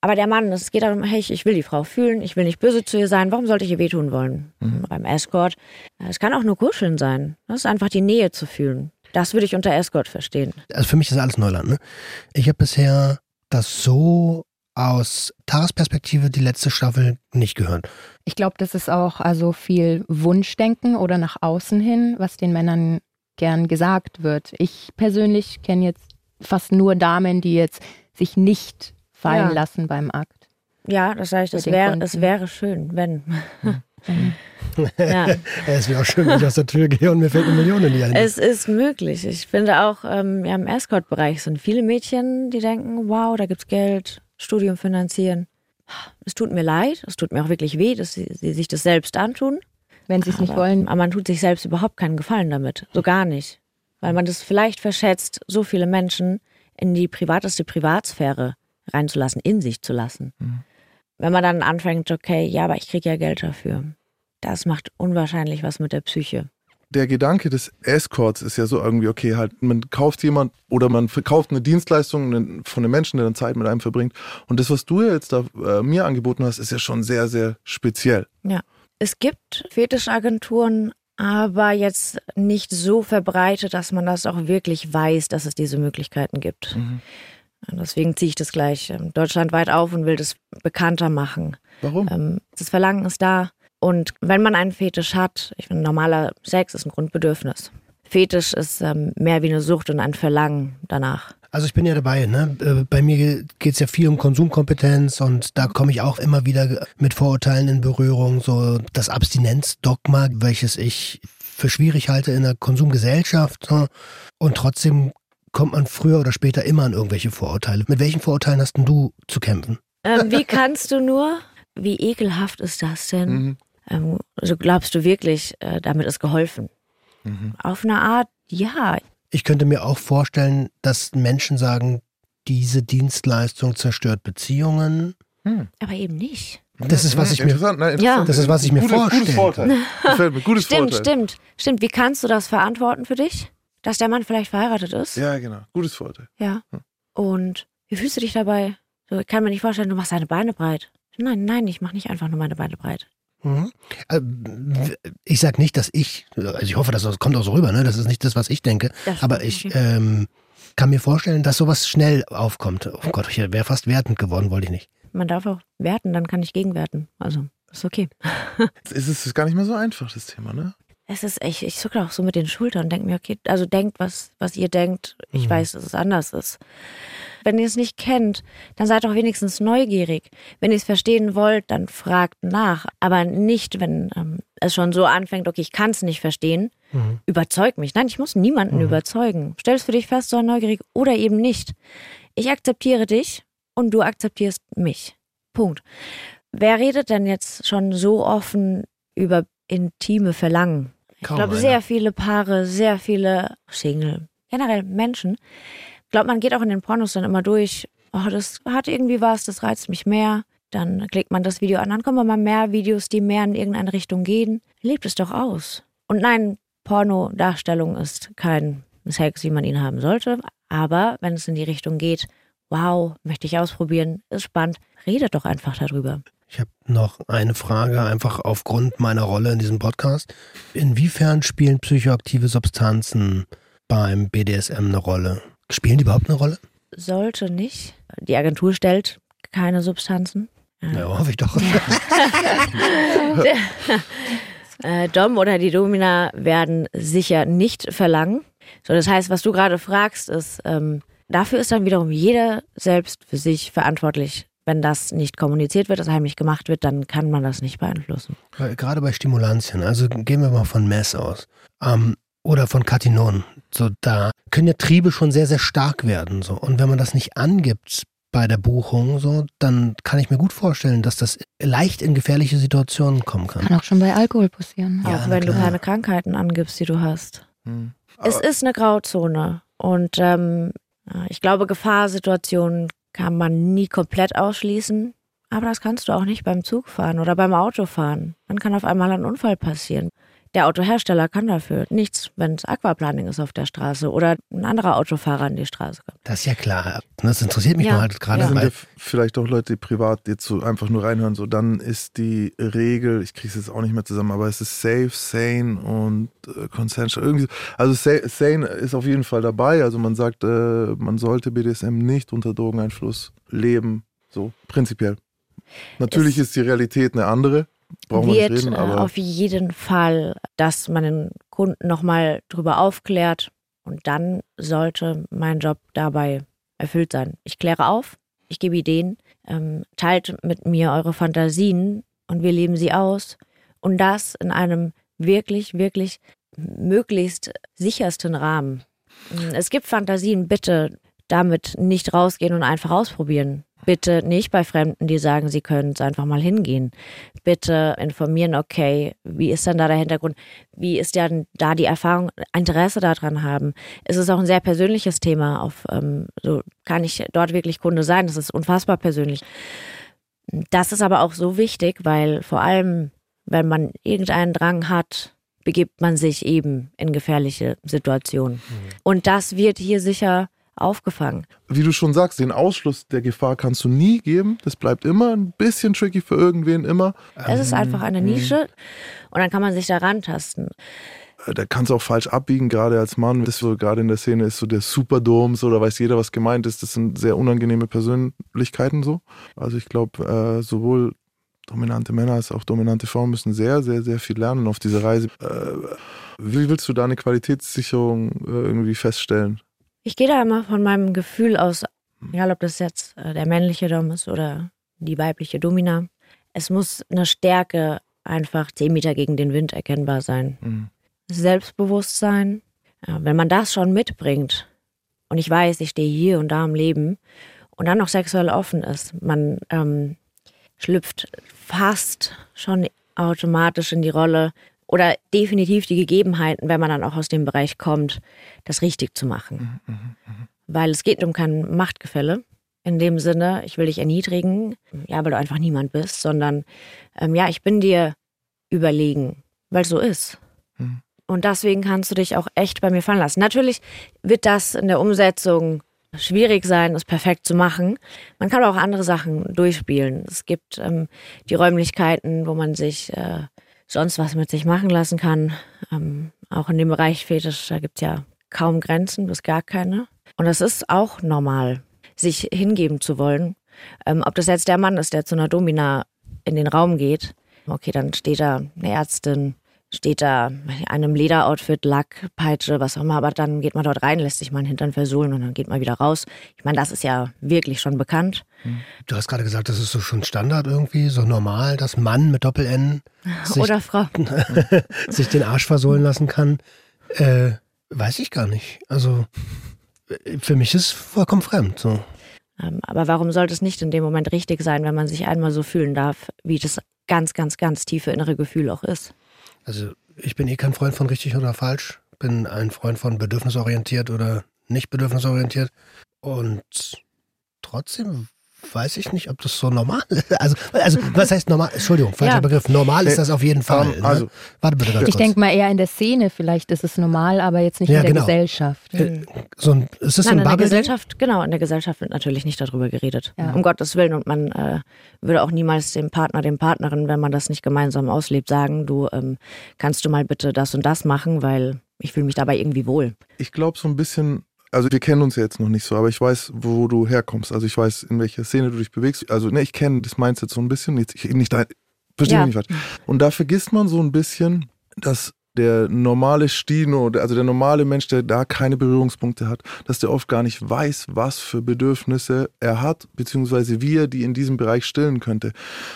Aber der Mann, es geht darum, hey, ich will die Frau fühlen, ich will nicht böse zu ihr sein, warum sollte ich ihr wehtun wollen? Beim Escort, es kann auch nur Kuscheln sein. Das ist einfach die Nähe zu fühlen. Das würde ich unter Escort verstehen. Also für mich ist alles Neuland. Ne? Ich habe bisher das so aus Taras Perspektive die letzte Staffel nicht gehört. Ich glaube, das ist auch also viel Wunschdenken oder nach außen hin, was den Männern gern gesagt wird. Ich persönlich kenne jetzt fast nur Damen, die jetzt sich nicht fallen Ja. lassen beim Akt. Ja, das heißt, es Kunden. es wäre schön, wenn. ja, Es wäre auch schön, wenn ich aus der Tür gehe und mir fällt eine Million in die Hände. es ist möglich. Ich finde auch, ähm, ja, im Escort-Bereich sind viele Mädchen, die denken, wow, da gibt's Geld, Studium finanzieren. Es tut mir leid, es tut mir auch wirklich weh, dass sie, sie sich das selbst antun. Wenn sie es nicht wollen, Aber man tut sich selbst überhaupt keinen Gefallen damit. So gar nicht. Weil man das vielleicht verschätzt, so viele Menschen in die privateste Privatsphäre reinzulassen, in sich zu lassen. Wenn man dann anfängt, okay, ja, aber ich kriege ja Geld dafür. Das macht unwahrscheinlich was mit der Psyche. Der Gedanke des Escorts ist ja so irgendwie, okay, halt, man kauft jemand oder man verkauft eine Dienstleistung von einem Menschen, der dann Zeit mit einem verbringt. Und das, was du jetzt da äh, mir angeboten hast, ist ja schon sehr, sehr speziell. Ja. Es gibt Fetischagenturen, aber jetzt nicht so verbreitet, dass man das auch wirklich weiß, dass es diese Möglichkeiten gibt. Und Deswegen ziehe ich das gleich ähm, deutschlandweit auf und will das bekannter machen. Warum? Ähm, das Verlangen ist da. Und wenn man einen Fetisch hat, ich finde, normaler Sex ist ein Grundbedürfnis. Fetisch ist ähm, mehr wie eine Sucht und ein Verlangen danach. Also ich bin ja dabei, ne? Äh, Bei mir geht es ja viel um Konsumkompetenz und da komme ich auch immer wieder mit Vorurteilen in Berührung. So das Abstinenzdogma, welches ich für schwierig halte in der Konsumgesellschaft. Und trotzdem kommt man früher oder später immer an irgendwelche Vorurteile. Mit welchen Vorurteilen hast denn du zu kämpfen? Ähm, wie kannst du nur? Wie ekelhaft ist das denn? Mhm. Ähm, also glaubst du wirklich, äh, damit ist geholfen? Mhm. Auf eine Art, ja. Ich könnte mir auch vorstellen, dass Menschen sagen, diese Dienstleistung zerstört Beziehungen. Aber eben nicht. Das ist, was ich mir, Interessant, ne? Ja. Das ist, was ich mir Gutes, vorstelle. gutes Vorteil. Gefällt mir. Gutes Stimmt, Vorteil. stimmt, stimmt. Wie kannst du das verantworten für dich? Dass der Mann vielleicht verheiratet ist? Ja, genau. Gutes Vorteil. Ja. Und wie fühlst du dich dabei? So, ich kann mir nicht vorstellen, du machst deine Beine breit. Nein, nein, ich mache nicht einfach nur meine Beine breit. Mhm. Äh, Ich sag nicht, dass ich, also ich hoffe, dass das kommt auch so rüber, ne? Das ist nicht das, was ich denke. Das aber ich ähm, kann mir vorstellen, dass sowas schnell aufkommt. Oh Gott, ich wäre fast wertend geworden, wollte ich nicht. Man darf auch werten, dann kann ich gegenwerten. Also, ist okay. Es ist gar nicht mehr so einfach, das Thema, ne? Es ist echt, ich zucke auch so mit den Schultern und denke mir, okay, also denkt, was, was ihr denkt. Ich weiß, dass es anders ist. Wenn ihr es nicht kennt, dann seid doch wenigstens neugierig. Wenn ihr es verstehen wollt, dann fragt nach. Aber nicht, wenn ähm, es schon so anfängt, okay, ich kann es nicht verstehen, überzeug mich. Nein, ich muss niemanden überzeugen. Stell es für dich fest, sei neugierig oder eben nicht. Ich akzeptiere dich und du akzeptierst mich. Punkt. Wer redet denn jetzt schon so offen über intime Verlangen? Ich glaube, sehr viele Paare, sehr viele Single, generell Menschen. Ich glaube, man geht auch in den Pornos dann immer durch. Oh, das hat irgendwie was, das reizt mich mehr. Dann klickt man das Video an, dann kommen immer mehr Videos, die mehr in irgendeine Richtung gehen. Lebt es doch aus. Und nein, Pornodarstellung ist kein Sex, wie man ihn haben sollte. Aber wenn es in die Richtung geht, wow, möchte ich ausprobieren, ist spannend, redet doch einfach darüber. Ich habe noch eine Frage, einfach aufgrund meiner Rolle in diesem Podcast. Inwiefern spielen psychoaktive Substanzen beim BDSM eine Rolle? Spielen die überhaupt eine Rolle? Sollte nicht. Die Agentur stellt keine Substanzen. Ja, hoffe ich doch. Äh, Dom oder die Domina werden sicher nicht verlangen. So, das heißt, was du gerade fragst, ist, ähm, dafür ist dann wiederum jeder selbst für sich verantwortlich. Wenn das nicht kommuniziert wird, das heimlich gemacht wird, dann kann man das nicht beeinflussen. Weil Gerade bei Stimulantien, also gehen wir mal von Mess aus. Ähm, oder von Katinon. So, da können ja Triebe schon sehr, sehr stark werden. So. Und wenn man das nicht angibt bei der Buchung, so, dann kann ich mir gut vorstellen, dass das leicht in gefährliche Situationen kommen kann. Kann auch schon bei Alkohol passieren. Ja, auch wenn du klar. keine Krankheiten angibst, die du hast. Hm. Es ist eine Grauzone. Und ähm, ich glaube, Gefahrsituationen kann man nie komplett ausschließen. Aber das kannst du auch nicht beim Zugfahren oder beim Autofahren. Dann kann auf einmal ein Unfall passieren. Der Autohersteller kann dafür nichts, wenn es Aquaplaning ist auf der Straße oder ein anderer Autofahrer an die Straße kommt. Das ist ja klar. Das interessiert mich Ja. nur halt gerade, Ja. sind vielleicht auch Leute, die privat jetzt so einfach nur reinhören, so dann ist die Regel, ich kriege es jetzt auch nicht mehr zusammen, aber es ist safe, sane und äh, consensual. Irgendwie, so. also sa sane ist auf jeden Fall dabei. Also man sagt, äh, man sollte BDSM nicht unter Drogeneinfluss leben, so prinzipiell. Natürlich Es ist die Realität eine andere, brauchen wir wird reden, äh, aber auf jeden Fall, dass man den Kunden nochmal drüber aufklärt und dann sollte mein Job dabei erfüllt sein. Ich kläre auf, ich gebe Ideen, ähm, teilt mit mir eure Fantasien und wir leben sie aus und das in einem wirklich, wirklich möglichst sichersten Rahmen. Es gibt Fantasien, bitte damit nicht rausgehen und einfach ausprobieren. Bitte nicht bei Fremden, die sagen, sie können es einfach mal hingehen. Bitte informieren, okay, wie ist dann da der Hintergrund? Wie ist ja da die Erfahrung, Interesse daran haben? Es ist auch ein sehr persönliches Thema. Auf, ähm, so kann ich dort wirklich Kunde sein. Das ist unfassbar persönlich. Das ist aber auch so wichtig, weil vor allem, wenn man irgendeinen Drang hat, begibt man sich eben in gefährliche Situationen. Und das wird hier sicher aufgefangen. wie du schon sagst, den Ausschluss der Gefahr kannst du nie geben. Das bleibt immer ein bisschen tricky für irgendwen, immer. Es ist einfach eine Nische und dann kann man sich da rantasten. Äh, da kannst du auch falsch abbiegen, gerade als Mann. Das ist so gerade in der Szene ist so der Superdome, so da weiß jeder, was gemeint ist. Das sind sehr unangenehme Persönlichkeiten so. Also ich glaube, äh, sowohl dominante Männer als auch dominante Frauen müssen sehr, sehr, sehr viel lernen auf dieser Reise. Äh, wie willst du da eine Qualitätssicherung äh, irgendwie feststellen? Ich gehe da immer von meinem Gefühl aus, egal ob das jetzt äh, der männliche Dom ist oder die weibliche Domina. Es muss eine Stärke einfach 10 Meter gegen den Wind erkennbar sein. Mhm. Selbstbewusstsein. Ja, wenn man das schon mitbringt und ich weiß, ich stehe hier und da im Leben und dann noch sexuell offen ist, man ähm, schlüpft fast schon automatisch in die Rolle oder definitiv die Gegebenheiten, wenn man dann auch aus dem Bereich kommt, das richtig zu machen. Weil es geht um kein Machtgefälle. In dem Sinne, ich will dich erniedrigen, ja, weil du einfach niemand bist, sondern ähm, ja, ich bin dir überlegen, weil es so ist. Mhm. Und deswegen kannst du dich auch echt bei mir fallen lassen. Natürlich wird das in der Umsetzung schwierig sein, es perfekt zu machen. Man kann auch andere Sachen durchspielen. Es gibt ähm, die Räumlichkeiten, wo man sich äh, sonst was mit sich machen lassen kann. Ähm, auch in dem Bereich Fetisch, da gibt es ja kaum Grenzen, bis gar keine. Und das ist auch normal, sich hingeben zu wollen. Ähm, ob das jetzt der Mann ist, der zu einer Domina in den Raum geht, okay, dann steht da eine Ärztin, steht da in einem Lederoutfit, Lack, Peitsche, was auch immer, aber dann geht man dort rein, lässt sich mal den Hintern versohlen und dann geht man wieder raus. Ich meine, das ist ja wirklich schon bekannt. du hast gerade gesagt, das ist so schon Standard irgendwie, so normal, dass Mann mit Doppel-N sich, Oder Frau. sich den Arsch versohlen lassen kann. Äh, weiß ich gar nicht. Also für mich ist es vollkommen fremd. So. Ähm, Aber warum sollte es nicht in dem Moment richtig sein, wenn man sich einmal so fühlen darf, wie das ganz, ganz, ganz tiefe innere Gefühl auch ist? Also ich bin eh kein Freund von richtig oder falsch. Bin ein Freund von bedürfnisorientiert oder nicht bedürfnisorientiert. Und trotzdem weiß ich nicht, ob das so normal ist. Also, also was heißt normal? Entschuldigung, falscher Ja. Begriff. Normal ist das auf jeden Fall. Ähm, also- ne? Warte bitte ganz Ich denke mal eher in der Szene, vielleicht ist es normal, aber jetzt nicht Ja, in der genau. Gesellschaft. Äh, so ein, ist das so Nein, ein in der? Gesellschaft, genau, in der Gesellschaft wird natürlich nicht darüber geredet. Ja. Um Gottes Willen. Und man äh, würde auch niemals dem Partner, dem Partnerin, wenn man das nicht gemeinsam auslebt, sagen, du ähm, kannst du mal bitte das und das machen, weil ich fühle mich dabei irgendwie wohl. Ich glaube so ein bisschen, Also wir kennen uns ja jetzt noch nicht so, aber ich weiß, wo du herkommst. Also ich weiß, in welcher Szene du dich bewegst. Also ne, ich kenne das Mindset so ein bisschen. Jetzt, ich, nicht dein, verstehe Ja. mich nicht falsch. Und da vergisst man so ein bisschen, dass der normale Stino, also der normale Mensch, der da keine Berührungspunkte hat, dass der oft gar nicht weiß, was für Bedürfnisse er hat, beziehungsweise wie er die in diesem Bereich stillen könnte.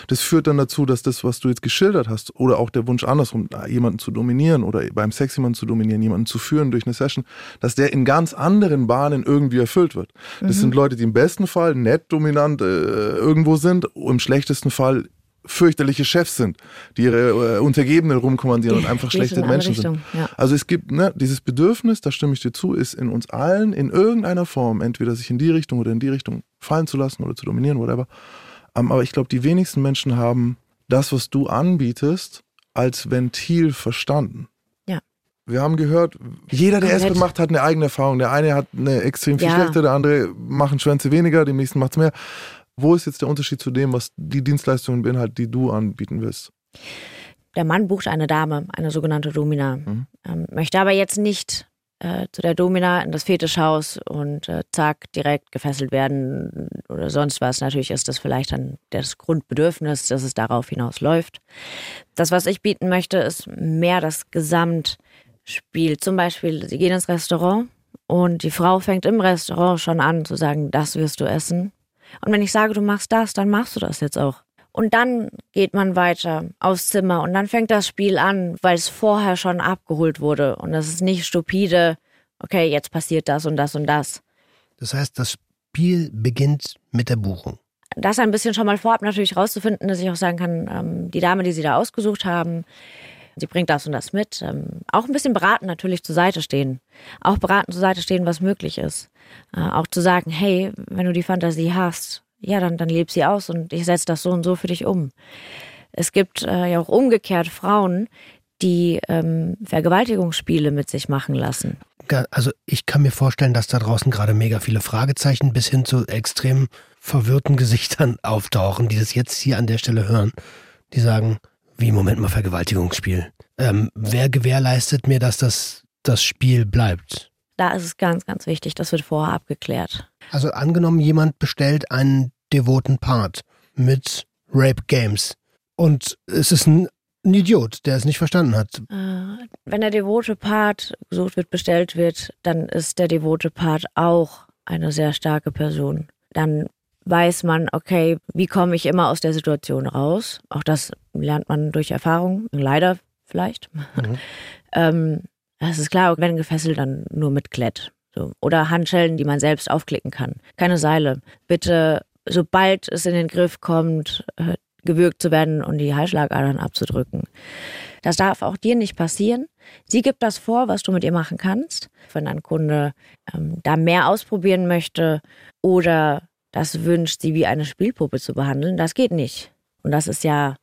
Das führt dann dazu, dass das, was du jetzt geschildert hast, oder auch der Wunsch andersrum, jemanden zu dominieren oder beim Sex jemanden zu dominieren, jemanden zu führen durch eine Session, dass der in ganz anderen Bahnen irgendwie erfüllt wird. Das sind Leute, die im besten Fall nett dominant äh, irgendwo sind, im schlechtesten Fall fürchterliche Chefs sind, die ihre äh, Untergebenen rumkommandieren und einfach schlechte Menschen sind. Richtung, ja. Also es gibt ne, dieses Bedürfnis, da stimme ich dir zu, ist in uns allen in irgendeiner Form, entweder sich in die Richtung oder in die Richtung fallen zu lassen oder zu dominieren, whatever. Ähm, aber ich glaube, die wenigsten Menschen haben das, was du anbietest, als Ventil verstanden. Ja. Wir haben gehört, jeder, der Komplett. S-Bahn macht, hat eine eigene Erfahrung. Der eine hat eine extrem viel Ja. schlechte, der andere machen Schwänze weniger, dem nächsten macht es mehr. Wo ist jetzt der Unterschied zu dem, was die Dienstleistungen beinhaltet, die du anbieten willst? Der Mann bucht eine Dame, eine sogenannte Domina, Mhm. ähm, möchte aber jetzt nicht äh, zu der Domina in das Fetischhaus und äh, zack, direkt gefesselt werden oder sonst was. Natürlich ist das vielleicht dann das Grundbedürfnis, dass es darauf hinausläuft. Das, was ich bieten möchte, ist mehr das Gesamtspiel. Zum Beispiel, sie gehen ins Restaurant und die Frau fängt im Restaurant schon an zu sagen, das wirst du essen. Und wenn ich sage, du machst das, dann machst du das jetzt auch. Und dann geht man weiter aufs Zimmer und dann fängt das Spiel an, weil es vorher schon abgeholt wurde. Und das ist nicht stupide, okay, jetzt passiert das und das und das. Das heißt, das Spiel beginnt mit der Buchung. Das ein bisschen schon mal vorab natürlich rauszufinden, dass ich auch sagen kann, ähm, die Dame, die Sie da ausgesucht haben, sie bringt das und das mit. Ähm, auch ein bisschen beraten natürlich zur Seite stehen. Auch beraten zur Seite stehen, was möglich ist. Äh, auch zu sagen, hey, wenn du die Fantasie hast, ja, dann, dann leb sie aus und ich setze das so und so für dich um. Es gibt äh, ja auch umgekehrt Frauen, die ähm, Vergewaltigungsspiele mit sich machen lassen. Also ich kann mir vorstellen, dass da draußen gerade mega viele Fragezeichen bis hin zu extrem verwirrten Gesichtern auftauchen, die das jetzt hier an der Stelle hören. Die sagen, wie, Moment mal, Vergewaltigungsspiel. Ähm, wer gewährleistet mir, dass das, das Spiel bleibt? Da ist es ganz, ganz wichtig, das wird vorher abgeklärt. Also angenommen, jemand bestellt einen devoten Part mit Rape Games und es ist ein, ein Idiot, der es nicht verstanden hat. Äh, wenn der devote Part gesucht wird, bestellt wird, dann ist der devote Part auch eine sehr starke Person. Dann weiß man, okay, wie komme ich immer aus der Situation raus? Auch das lernt man durch Erfahrung, leider vielleicht. ähm, es ist klar, wenn gefesselt, dann nur mit Klett. So. Oder Handschellen, die man selbst aufklicken kann. Keine Seile. Bitte, sobald es in den Griff kommt, äh, gewürgt zu werden und die Halsschlagadern abzudrücken. Das darf auch dir nicht passieren. Sie gibt das vor, was du mit ihr machen kannst. Wenn ein Kunde ähm, da mehr ausprobieren möchte oder das wünscht, sie wie eine Spielpuppe zu behandeln, das geht nicht. Und das ist ja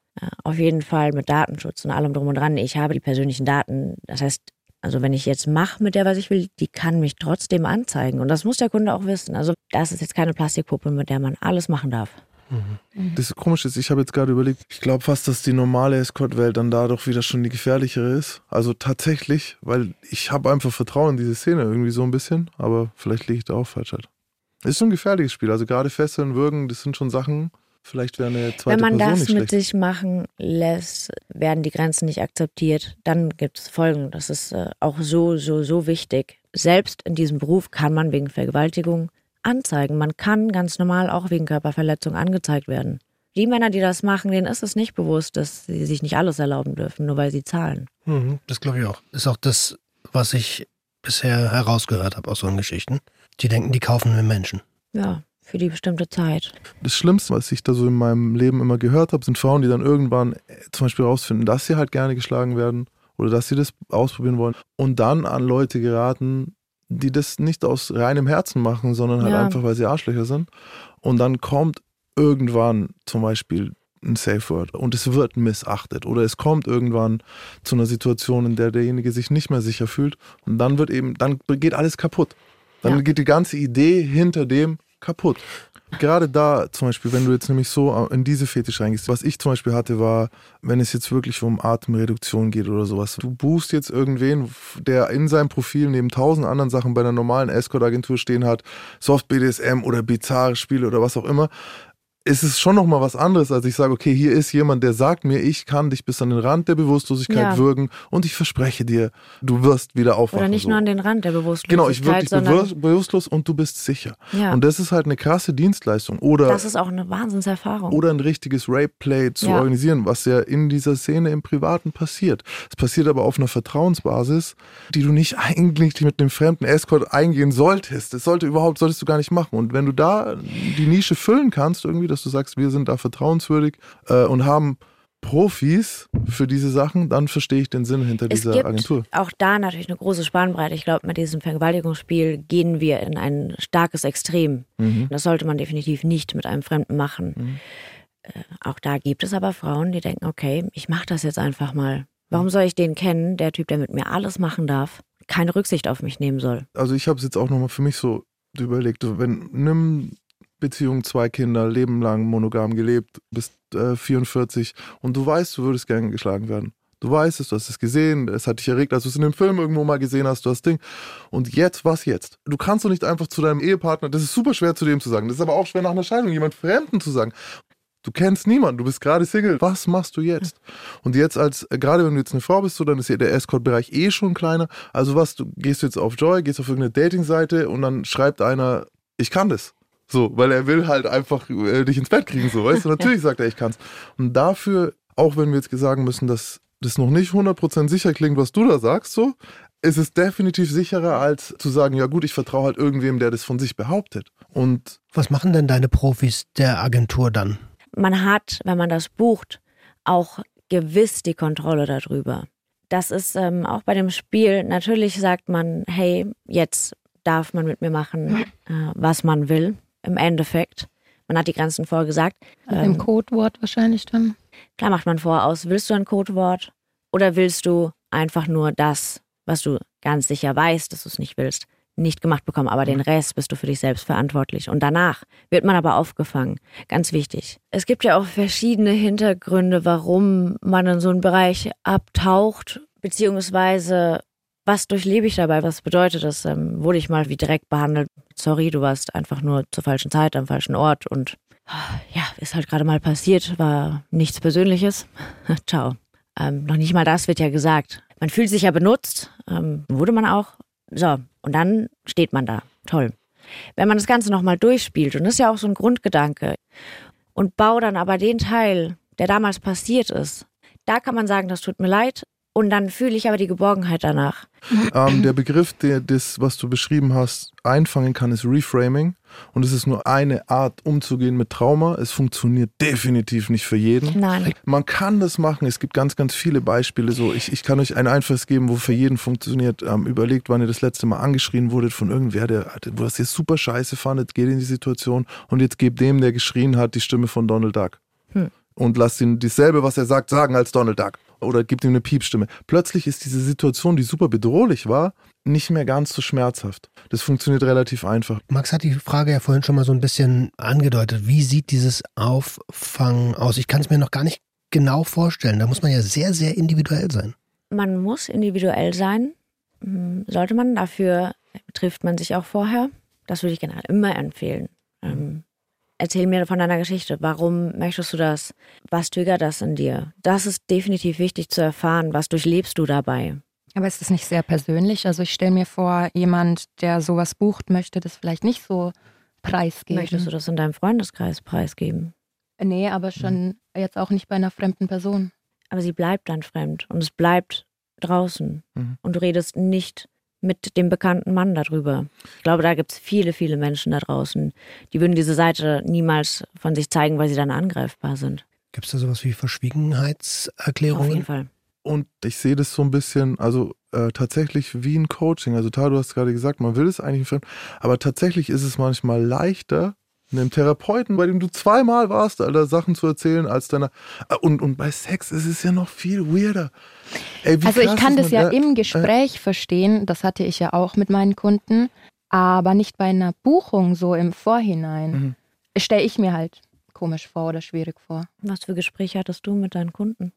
auf jeden Fall mit Datenschutz und allem drum und dran. Ich habe die persönlichen Daten. Das heißt, also wenn ich jetzt mache mit der, was ich will, die kann mich trotzdem anzeigen. Und das muss der Kunde auch wissen. Also das ist jetzt keine Plastikpuppe, mit der man alles machen darf. Das Komische ist, ich habe jetzt gerade überlegt, ich glaube fast, dass die normale Escort-Welt dann da doch wieder schon die gefährlichere ist. Also tatsächlich, weil ich habe einfach Vertrauen in diese Szene irgendwie so ein bisschen, aber vielleicht liege ich da auch falsch halt. Ist schon ein gefährliches Spiel, also gerade Fesseln, Würgen, das sind schon Sachen, vielleicht wäre eine zweite Wenn man Person das nicht mit sich machen lässt, werden die Grenzen nicht akzeptiert. Dann gibt es Folgen. Das ist äh, auch so, so, so wichtig. Selbst in diesem Beruf kann man wegen Vergewaltigung anzeigen. Man kann ganz normal auch wegen Körperverletzung angezeigt werden. Die Männer, die das machen, denen ist es nicht bewusst, dass sie sich nicht alles erlauben dürfen, nur weil sie zahlen. Mhm, das glaube ich auch. Ist auch das, was ich bisher herausgehört habe aus so Geschichten. Die denken, die kaufen einen Menschen. Ja, für die bestimmte Zeit. Das Schlimmste, was ich da so in meinem Leben immer gehört habe, sind Frauen, die dann irgendwann äh, zum Beispiel rausfinden, dass sie halt gerne geschlagen werden oder dass sie das ausprobieren wollen und dann an Leute geraten, die das nicht aus reinem Herzen machen, sondern halt Ja. einfach, weil sie Arschlöcher sind. Und dann kommt irgendwann zum Beispiel ein Safe Word und es wird missachtet oder es kommt irgendwann zu einer Situation, in der derjenige sich nicht mehr sicher fühlt und dann wird eben, dann geht alles kaputt. Dann Ja. geht die ganze Idee hinter dem kaputt. Gerade da zum Beispiel, wenn du jetzt nämlich so in diese Fetisch reingehst, was ich zum Beispiel hatte, war, wenn es jetzt wirklich um Atemreduktion geht oder sowas. Du buchst jetzt irgendwen, der in seinem Profil neben tausend anderen Sachen bei einer normalen Escort-Agentur stehen hat, Soft BDSM oder bizarre Spiele oder was auch immer ist es schon noch mal was anderes, als ich sage, okay, hier ist jemand, der sagt mir, ich kann dich bis an den Rand der Bewusstlosigkeit ja. würgen und ich verspreche dir, du wirst wieder aufwachen. Oder nicht so. nur an den Rand der Bewusstlosigkeit. Genau, ich wirke dich bewusstlos und du bist sicher. Ja. Und das ist halt eine krasse Dienstleistung. Oder, das ist auch eine Wahnsinnserfahrung. Oder ein richtiges Rape-Play zu ja. organisieren, was ja in dieser Szene im Privaten passiert. Es passiert aber auf einer Vertrauensbasis, die du nicht eigentlich mit einem fremden Escort eingehen solltest. Das sollte überhaupt, solltest du gar nicht machen. Und wenn du da die Nische füllen kannst, irgendwie, dass du sagst, wir sind da vertrauenswürdig äh, und haben Profis für diese Sachen, dann verstehe ich den Sinn hinter es dieser gibt Agentur. Auch da natürlich eine große Spannbreite. Ich glaube, mit diesem Vergewaltigungsspiel gehen wir in ein starkes Extrem. Mhm. Das sollte man definitiv nicht mit einem Fremden machen. Mhm. Äh, auch da gibt es aber Frauen, die denken, okay, ich mache das jetzt einfach mal. Warum soll ich den kennen, der Typ, der mit mir alles machen darf, keine Rücksicht auf mich nehmen soll? Also ich habe es jetzt auch nochmal für mich so überlegt, wenn nimm Beziehung, zwei Kinder, Leben lang monogam gelebt, bist äh, 44 und du weißt, du würdest gerne geschlagen werden. Du weißt es, du hast es gesehen, es hat dich erregt, als du es in dem Film irgendwo mal gesehen hast, du hast Ding. Und jetzt, was jetzt? Du kannst doch nicht einfach zu deinem Ehepartner, das ist super schwer zu dem zu sagen, das ist aber auch schwer nach einer Scheidung jemand Fremden zu sagen. Du kennst niemanden, du bist gerade Single, was machst du jetzt? Und jetzt als, äh, gerade wenn du jetzt eine Frau bist, so, dann ist ja der Escort-Bereich eh schon kleiner. Also was, du gehst jetzt auf Joy, gehst auf irgendeine Dating-Seite und dann schreibt einer, ich kann das. So, weil er will halt einfach äh, dich ins Bett kriegen, so, weißt du? Natürlich sagt er, ich kann's. Und dafür, auch wenn wir jetzt sagen müssen, dass das noch nicht 100% sicher klingt, was du da sagst, so, ist es definitiv sicherer, als zu sagen, ja gut, ich vertraue halt irgendwem, der das von sich behauptet. Und was machen denn deine Profis der Agentur dann? Man hat, wenn man das bucht, auch gewiss die Kontrolle darüber. Das ist ähm, auch bei dem Spiel, natürlich sagt man, hey, jetzt darf man mit mir machen, äh, was man will im Endeffekt. Man hat die Grenzen vorgesagt. Mit ähm, Codewort wahrscheinlich dann. Klar macht man vor aus, willst du ein Codewort oder willst du einfach nur das, was du ganz sicher weißt, dass du es nicht willst, nicht gemacht bekommen, aber den Rest bist du für dich selbst verantwortlich. Und danach wird man aber aufgefangen. Ganz wichtig. Es gibt ja auch verschiedene Hintergründe, warum man in so einen Bereich abtaucht, beziehungsweise was durchlebe ich dabei? Was bedeutet das? Ähm, wurde ich mal wie direkt behandelt? Sorry, du warst einfach nur zur falschen Zeit am falschen Ort und ja, ist halt gerade mal passiert, war nichts Persönliches. Ciao. Ähm, noch nicht mal das wird ja gesagt. Man fühlt sich ja benutzt, ähm, wurde man auch. So, und dann steht man da. Toll. Wenn man das Ganze nochmal durchspielt, und das ist ja auch so ein Grundgedanke, und bau dann aber den Teil, der damals passiert ist, da kann man sagen, das tut mir leid, und dann fühle ich aber die Geborgenheit danach. Ähm, der Begriff, der das, was du beschrieben hast, einfangen kann, ist Reframing. Und es ist nur eine Art, umzugehen mit Trauma. Es funktioniert definitiv nicht für jeden. Nein. Man kann das machen. Es gibt ganz, ganz viele Beispiele. So, ich, ich kann euch ein Einfaches geben, wo für jeden funktioniert. Ähm, überlegt, wann ihr das letzte Mal angeschrien wurdet von irgendwer, der, wo das jetzt super scheiße fandet, geht in die Situation und jetzt gebt dem, der geschrien hat, die Stimme von Donald Duck. Hm. Und lasst ihn dasselbe, was er sagt, sagen als Donald Duck oder gibt ihm eine Piepstimme. Plötzlich ist diese Situation, die super bedrohlich war, nicht mehr ganz so schmerzhaft. Das funktioniert relativ einfach. Max hat die Frage ja vorhin schon mal so ein bisschen angedeutet. Wie sieht dieses Auffangen aus? Ich kann es mir noch gar nicht genau vorstellen. Da muss man ja sehr, sehr individuell sein. Man muss individuell sein. Hm, sollte man. Dafür trifft man sich auch vorher. Das würde ich generell immer empfehlen. Ähm, Erzähl mir von deiner Geschichte. Warum möchtest du das? Was triggert das in dir? Das ist definitiv wichtig zu erfahren. Was durchlebst du dabei? Aber ist das nicht sehr persönlich? Also ich stelle mir vor, jemand, der sowas bucht, möchte das vielleicht nicht so preisgeben. Möchtest du das in deinem Freundeskreis preisgeben? Nee, aber schon mhm. jetzt auch nicht bei einer fremden Person. Aber sie bleibt dann fremd und es bleibt draußen. Mhm. Und du redest nicht mit dem bekannten Mann darüber. Ich glaube, da gibt es viele, viele Menschen da draußen, die würden diese Seite niemals von sich zeigen, weil sie dann angreifbar sind. Gibt es da sowas wie Verschwiegenheitserklärungen? Auf jeden Fall. Und ich sehe das so ein bisschen, also äh, tatsächlich wie ein Coaching. Also, Tar, du hast gerade gesagt, man will es eigentlich nicht, aber tatsächlich ist es manchmal leichter, einem Therapeuten, bei dem du zweimal warst, Alter, Sachen zu erzählen als deiner. Äh, und, und bei Sex ist es ja noch viel weirder. Ey, also ich kann das ja im Gespräch äh, verstehen, das hatte ich ja auch mit meinen Kunden, aber nicht bei einer Buchung so im Vorhinein. Mhm. stelle ich mir halt komisch vor oder schwierig vor. Was für Gespräche hattest du mit deinen Kunden?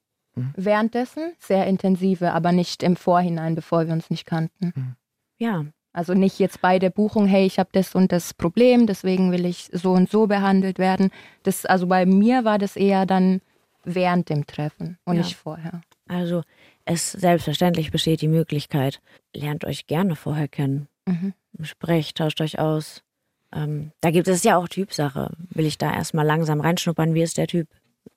Währenddessen sehr intensive, aber nicht im Vorhinein, bevor wir uns nicht kannten. Ja, Also nicht jetzt bei der Buchung, hey, ich habe das und das Problem, deswegen will ich so und so behandelt werden. Das, also bei mir war das eher dann während dem Treffen und Ja. nicht vorher. also es selbstverständlich besteht die Möglichkeit, lernt euch gerne vorher kennen. Mhm. Sprecht, tauscht euch aus. Ähm, da gibt es ja auch Typsache. Will ich da erstmal langsam reinschnuppern, wie ist der Typ?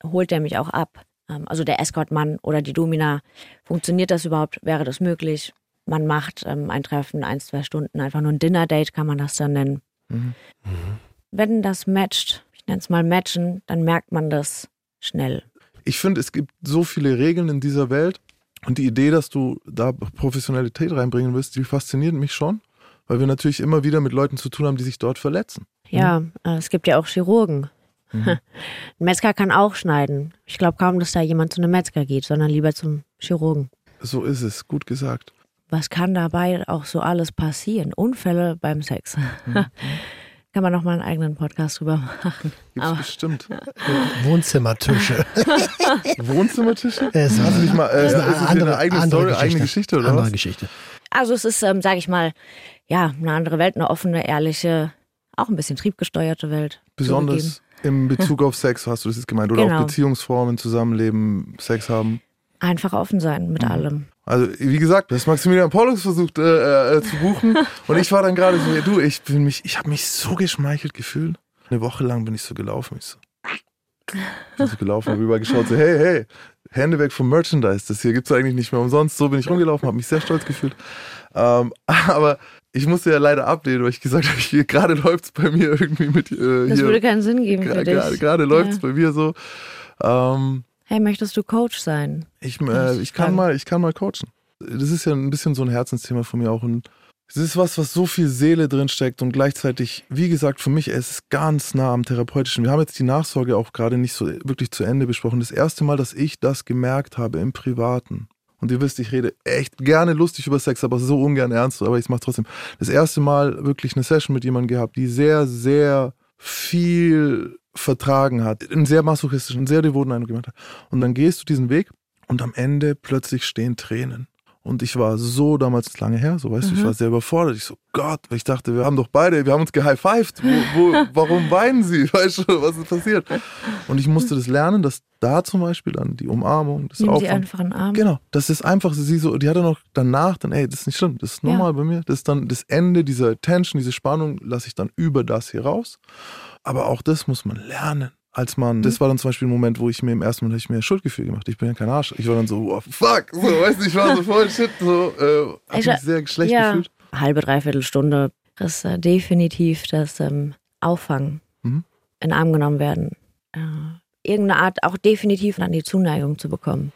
Holt der mich auch ab? Ähm, also der Escortmann oder die Domina. Funktioniert das überhaupt? Wäre das möglich? Man macht ähm, ein Treffen, ein, zwei Stunden, einfach nur ein Dinner-Date kann man das dann nennen. Mhm. Wenn das matcht, ich nenne es mal matchen, dann merkt man das schnell. Ich finde, es gibt so viele Regeln in dieser Welt und die Idee, dass du da Professionalität reinbringen willst, die fasziniert mich schon, weil wir natürlich immer wieder mit Leuten zu tun haben, die sich dort verletzen. Ja, äh, es gibt ja auch Chirurgen. Ein Metzger kann auch schneiden. Ich glaube kaum, dass da jemand zu einem Metzger geht, sondern lieber zum Chirurgen. So ist es, gut gesagt. Was kann dabei auch so alles passieren? Unfälle beim Sex. kann man noch mal einen eigenen Podcast drüber machen. Gibt's Aber- bestimmt. Wohnzimmertische. Wohnzimmertische? Es Hast du nicht mal, äh, ist ist eine es hier andere, eine eigene andere Story, eigene Geschichte oder andere was? Geschichte. Also es ist, ähm, sage ich mal, ja, eine andere Welt, eine offene, ehrliche, auch ein bisschen triebgesteuerte Welt. zugegeben. Besonders im Bezug auf Sex hast du das jetzt gemeint oder Genau. auch Beziehungsformen, Zusammenleben, Sex haben. Einfach offen sein mit allem. Also wie gesagt, das Maximilian Paulus versucht äh, äh, zu buchen und ich war dann gerade so, du, ich bin mich, ich habe mich so geschmeichelt gefühlt. Eine Woche lang bin ich so gelaufen, ich so, bin so gelaufen, habe rübergeschaut, so hey, hey, Hände weg vom Merchandise, das hier gibt's eigentlich nicht mehr umsonst. So bin ich rumgelaufen, habe mich sehr stolz gefühlt. Ähm, aber ich musste ja leider ablehnen, weil ich gesagt habe, gerade läuft's bei mir irgendwie mit äh, Das hier. würde keinen Sinn geben für Gra- dich. Gerade, gerade läuft's Ja. bei mir so. Ähm, Hey, möchtest du Coach sein? ich, äh, ich kann mal, ich kann mal coachen. Das ist ja ein bisschen so ein Herzensthema von mir auch und es ist was, was so viel Seele drin steckt und gleichzeitig, wie gesagt, für mich es ist ganz nah am therapeutischen. Wir haben jetzt die Nachsorge auch gerade nicht so wirklich zu Ende besprochen. Das erste Mal, dass ich das gemerkt habe im Privaten. Und ihr wisst, ich rede echt gerne lustig über Sex, aber so ungern ernst, aber ich mache trotzdem. Das erste Mal wirklich eine Session mit jemandem gehabt, die sehr, sehr viel vertragen hat, einen sehr masochistischen, sehr devoten Eindruck gemacht hat. Und dann gehst du diesen Weg und am Ende plötzlich stehen Tränen. Und ich war so damals lange her, so weißt du, ich war sehr überfordert. Ich so, Gott, ich dachte, wir haben doch beide, wir haben uns gehighfived. Wo, wo, warum weinen sie? Weißt du, was ist passiert? Und ich musste das lernen, dass da zum Beispiel dann die Umarmung, das Nimm sie Auffangen. einfach in den Arm. Genau, das ist einfach, sie so, die hat dann noch danach, dann, ey, das ist nicht schlimm, das ist Ja. normal bei mir. Das ist dann das Ende dieser Tension, diese Spannung, lasse ich dann über das hier raus. Aber auch das muss man lernen. Als Mhm. das war dann zum Beispiel ein Moment, wo ich mir im ersten Mal hab ich mir Schuldgefühl gemacht. Ich bin ja kein Arsch. Ich war dann so, oh, fuck, so, weißt du, ich war so voll shit, so, äh, hab Ich mich sehr schlecht ja, gefühlt. halbe, dreiviertel Stunde ist äh, definitiv das ähm, Auffangen, Mhm. in Arm genommen werden. Äh, irgendeine Art auch definitiv an die Zuneigung zu bekommen.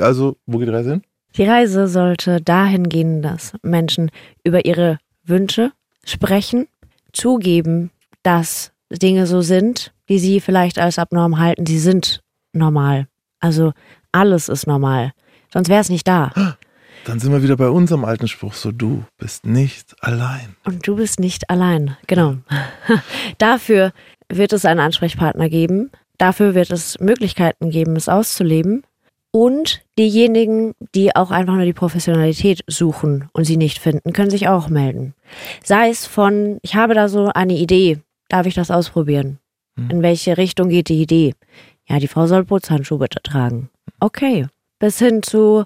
Also, wo geht die Reise hin? Die Reise sollte dahin gehen, dass Menschen über ihre Wünsche sprechen, zugeben, dass Dinge so sind, die sie vielleicht als abnorm halten. Sie sind normal. Also alles ist normal. Sonst wäre es nicht da. Dann sind wir wieder bei unserem alten Spruch, so du bist nicht allein. Und du bist nicht allein. Genau. Dafür wird es einen Ansprechpartner geben. Dafür wird es Möglichkeiten geben, es auszuleben. Und diejenigen, die auch einfach nur die Professionalität suchen und sie nicht finden, können sich auch melden. Sei es von, ich habe da so eine Idee, darf ich das ausprobieren? In welche Richtung geht die Idee? Ja, die Frau soll Putzhandschuhe bitte tragen. Okay. Bis hin zu,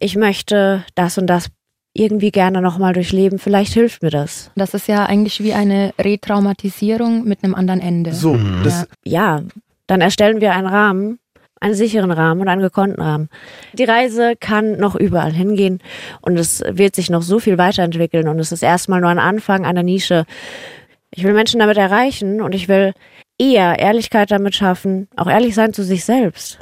ich möchte das und das irgendwie gerne nochmal durchleben, vielleicht hilft mir das. Das ist ja eigentlich wie eine Retraumatisierung mit einem anderen Ende. So, das, Ja, dann erstellen wir einen Rahmen, einen sicheren Rahmen und einen gekonnten Rahmen. Die Reise kann noch überall hingehen und es wird sich noch so viel weiterentwickeln und es ist erstmal nur ein Anfang einer Nische. Ich will Menschen damit erreichen und ich will eher Ehrlichkeit damit schaffen, auch ehrlich sein zu sich selbst.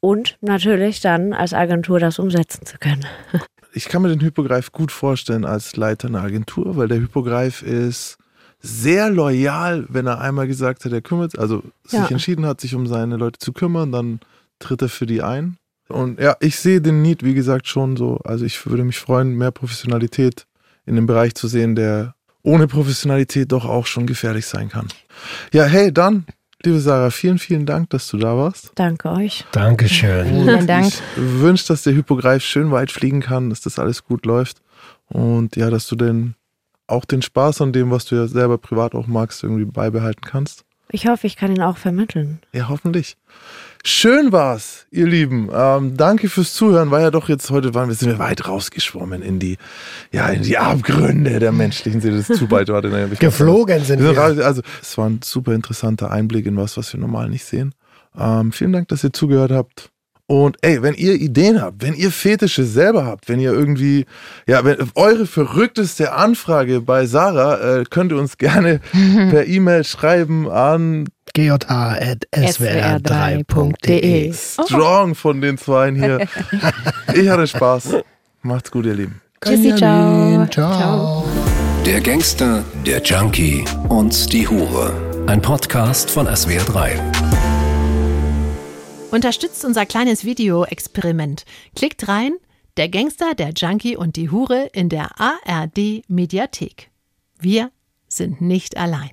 Und natürlich dann als Agentur das umsetzen zu können. ich kann mir den Hypogreif gut vorstellen als Leiter einer Agentur, weil der Hypogreif ist sehr loyal, wenn er einmal gesagt hat, er kümmert, also sich Ja. entschieden hat, sich um seine Leute zu kümmern, dann tritt er für die ein. Und ja, ich sehe den Need, wie gesagt, schon so. Also ich würde mich freuen, mehr Professionalität in dem Bereich zu sehen, der ohne Professionalität doch auch schon gefährlich sein kann. Ja, hey, dann, liebe Sarah, vielen, vielen Dank, dass du da warst. Danke euch. Dankeschön. Vielen Dank. Ich wünsche, dass der Hippogreif schön weit fliegen kann, dass das alles gut läuft und ja, dass du den auch den Spaß an dem, was du ja selber privat auch magst, irgendwie beibehalten kannst. Ich hoffe, ich kann ihn auch vermitteln. Ja, hoffentlich. Schön war's, ihr Lieben. Ähm, danke fürs Zuhören. War ja doch jetzt heute waren wir sind wir weit rausgeschwommen in die ja in die Abgründe der menschlichen Seele. Das ist zu weit war denn, ich Geflogen sind wir. wir. raus- Also es war ein super interessanter Einblick in was, was wir normal nicht sehen. Ähm, vielen Dank, dass ihr zugehört habt. Und ey, wenn ihr Ideen habt, wenn ihr Fetische selber habt, wenn ihr irgendwie, ja, wenn eure verrückteste Anfrage bei Sarah, äh, könnt ihr uns gerne per E-Mail schreiben an gj.swr3.de. Strong von den Zweien hier. ich hatte Spaß. Macht's gut, ihr Lieben. Tschüssi, ciao. Ciao. Der Gangster, der Junkie und die Hure. Ein Podcast von SWR3. Unterstützt unser kleines Video-Experiment. Klickt rein, der Gangster, der Junkie und die Hure in der ARD Mediathek. Wir sind nicht allein.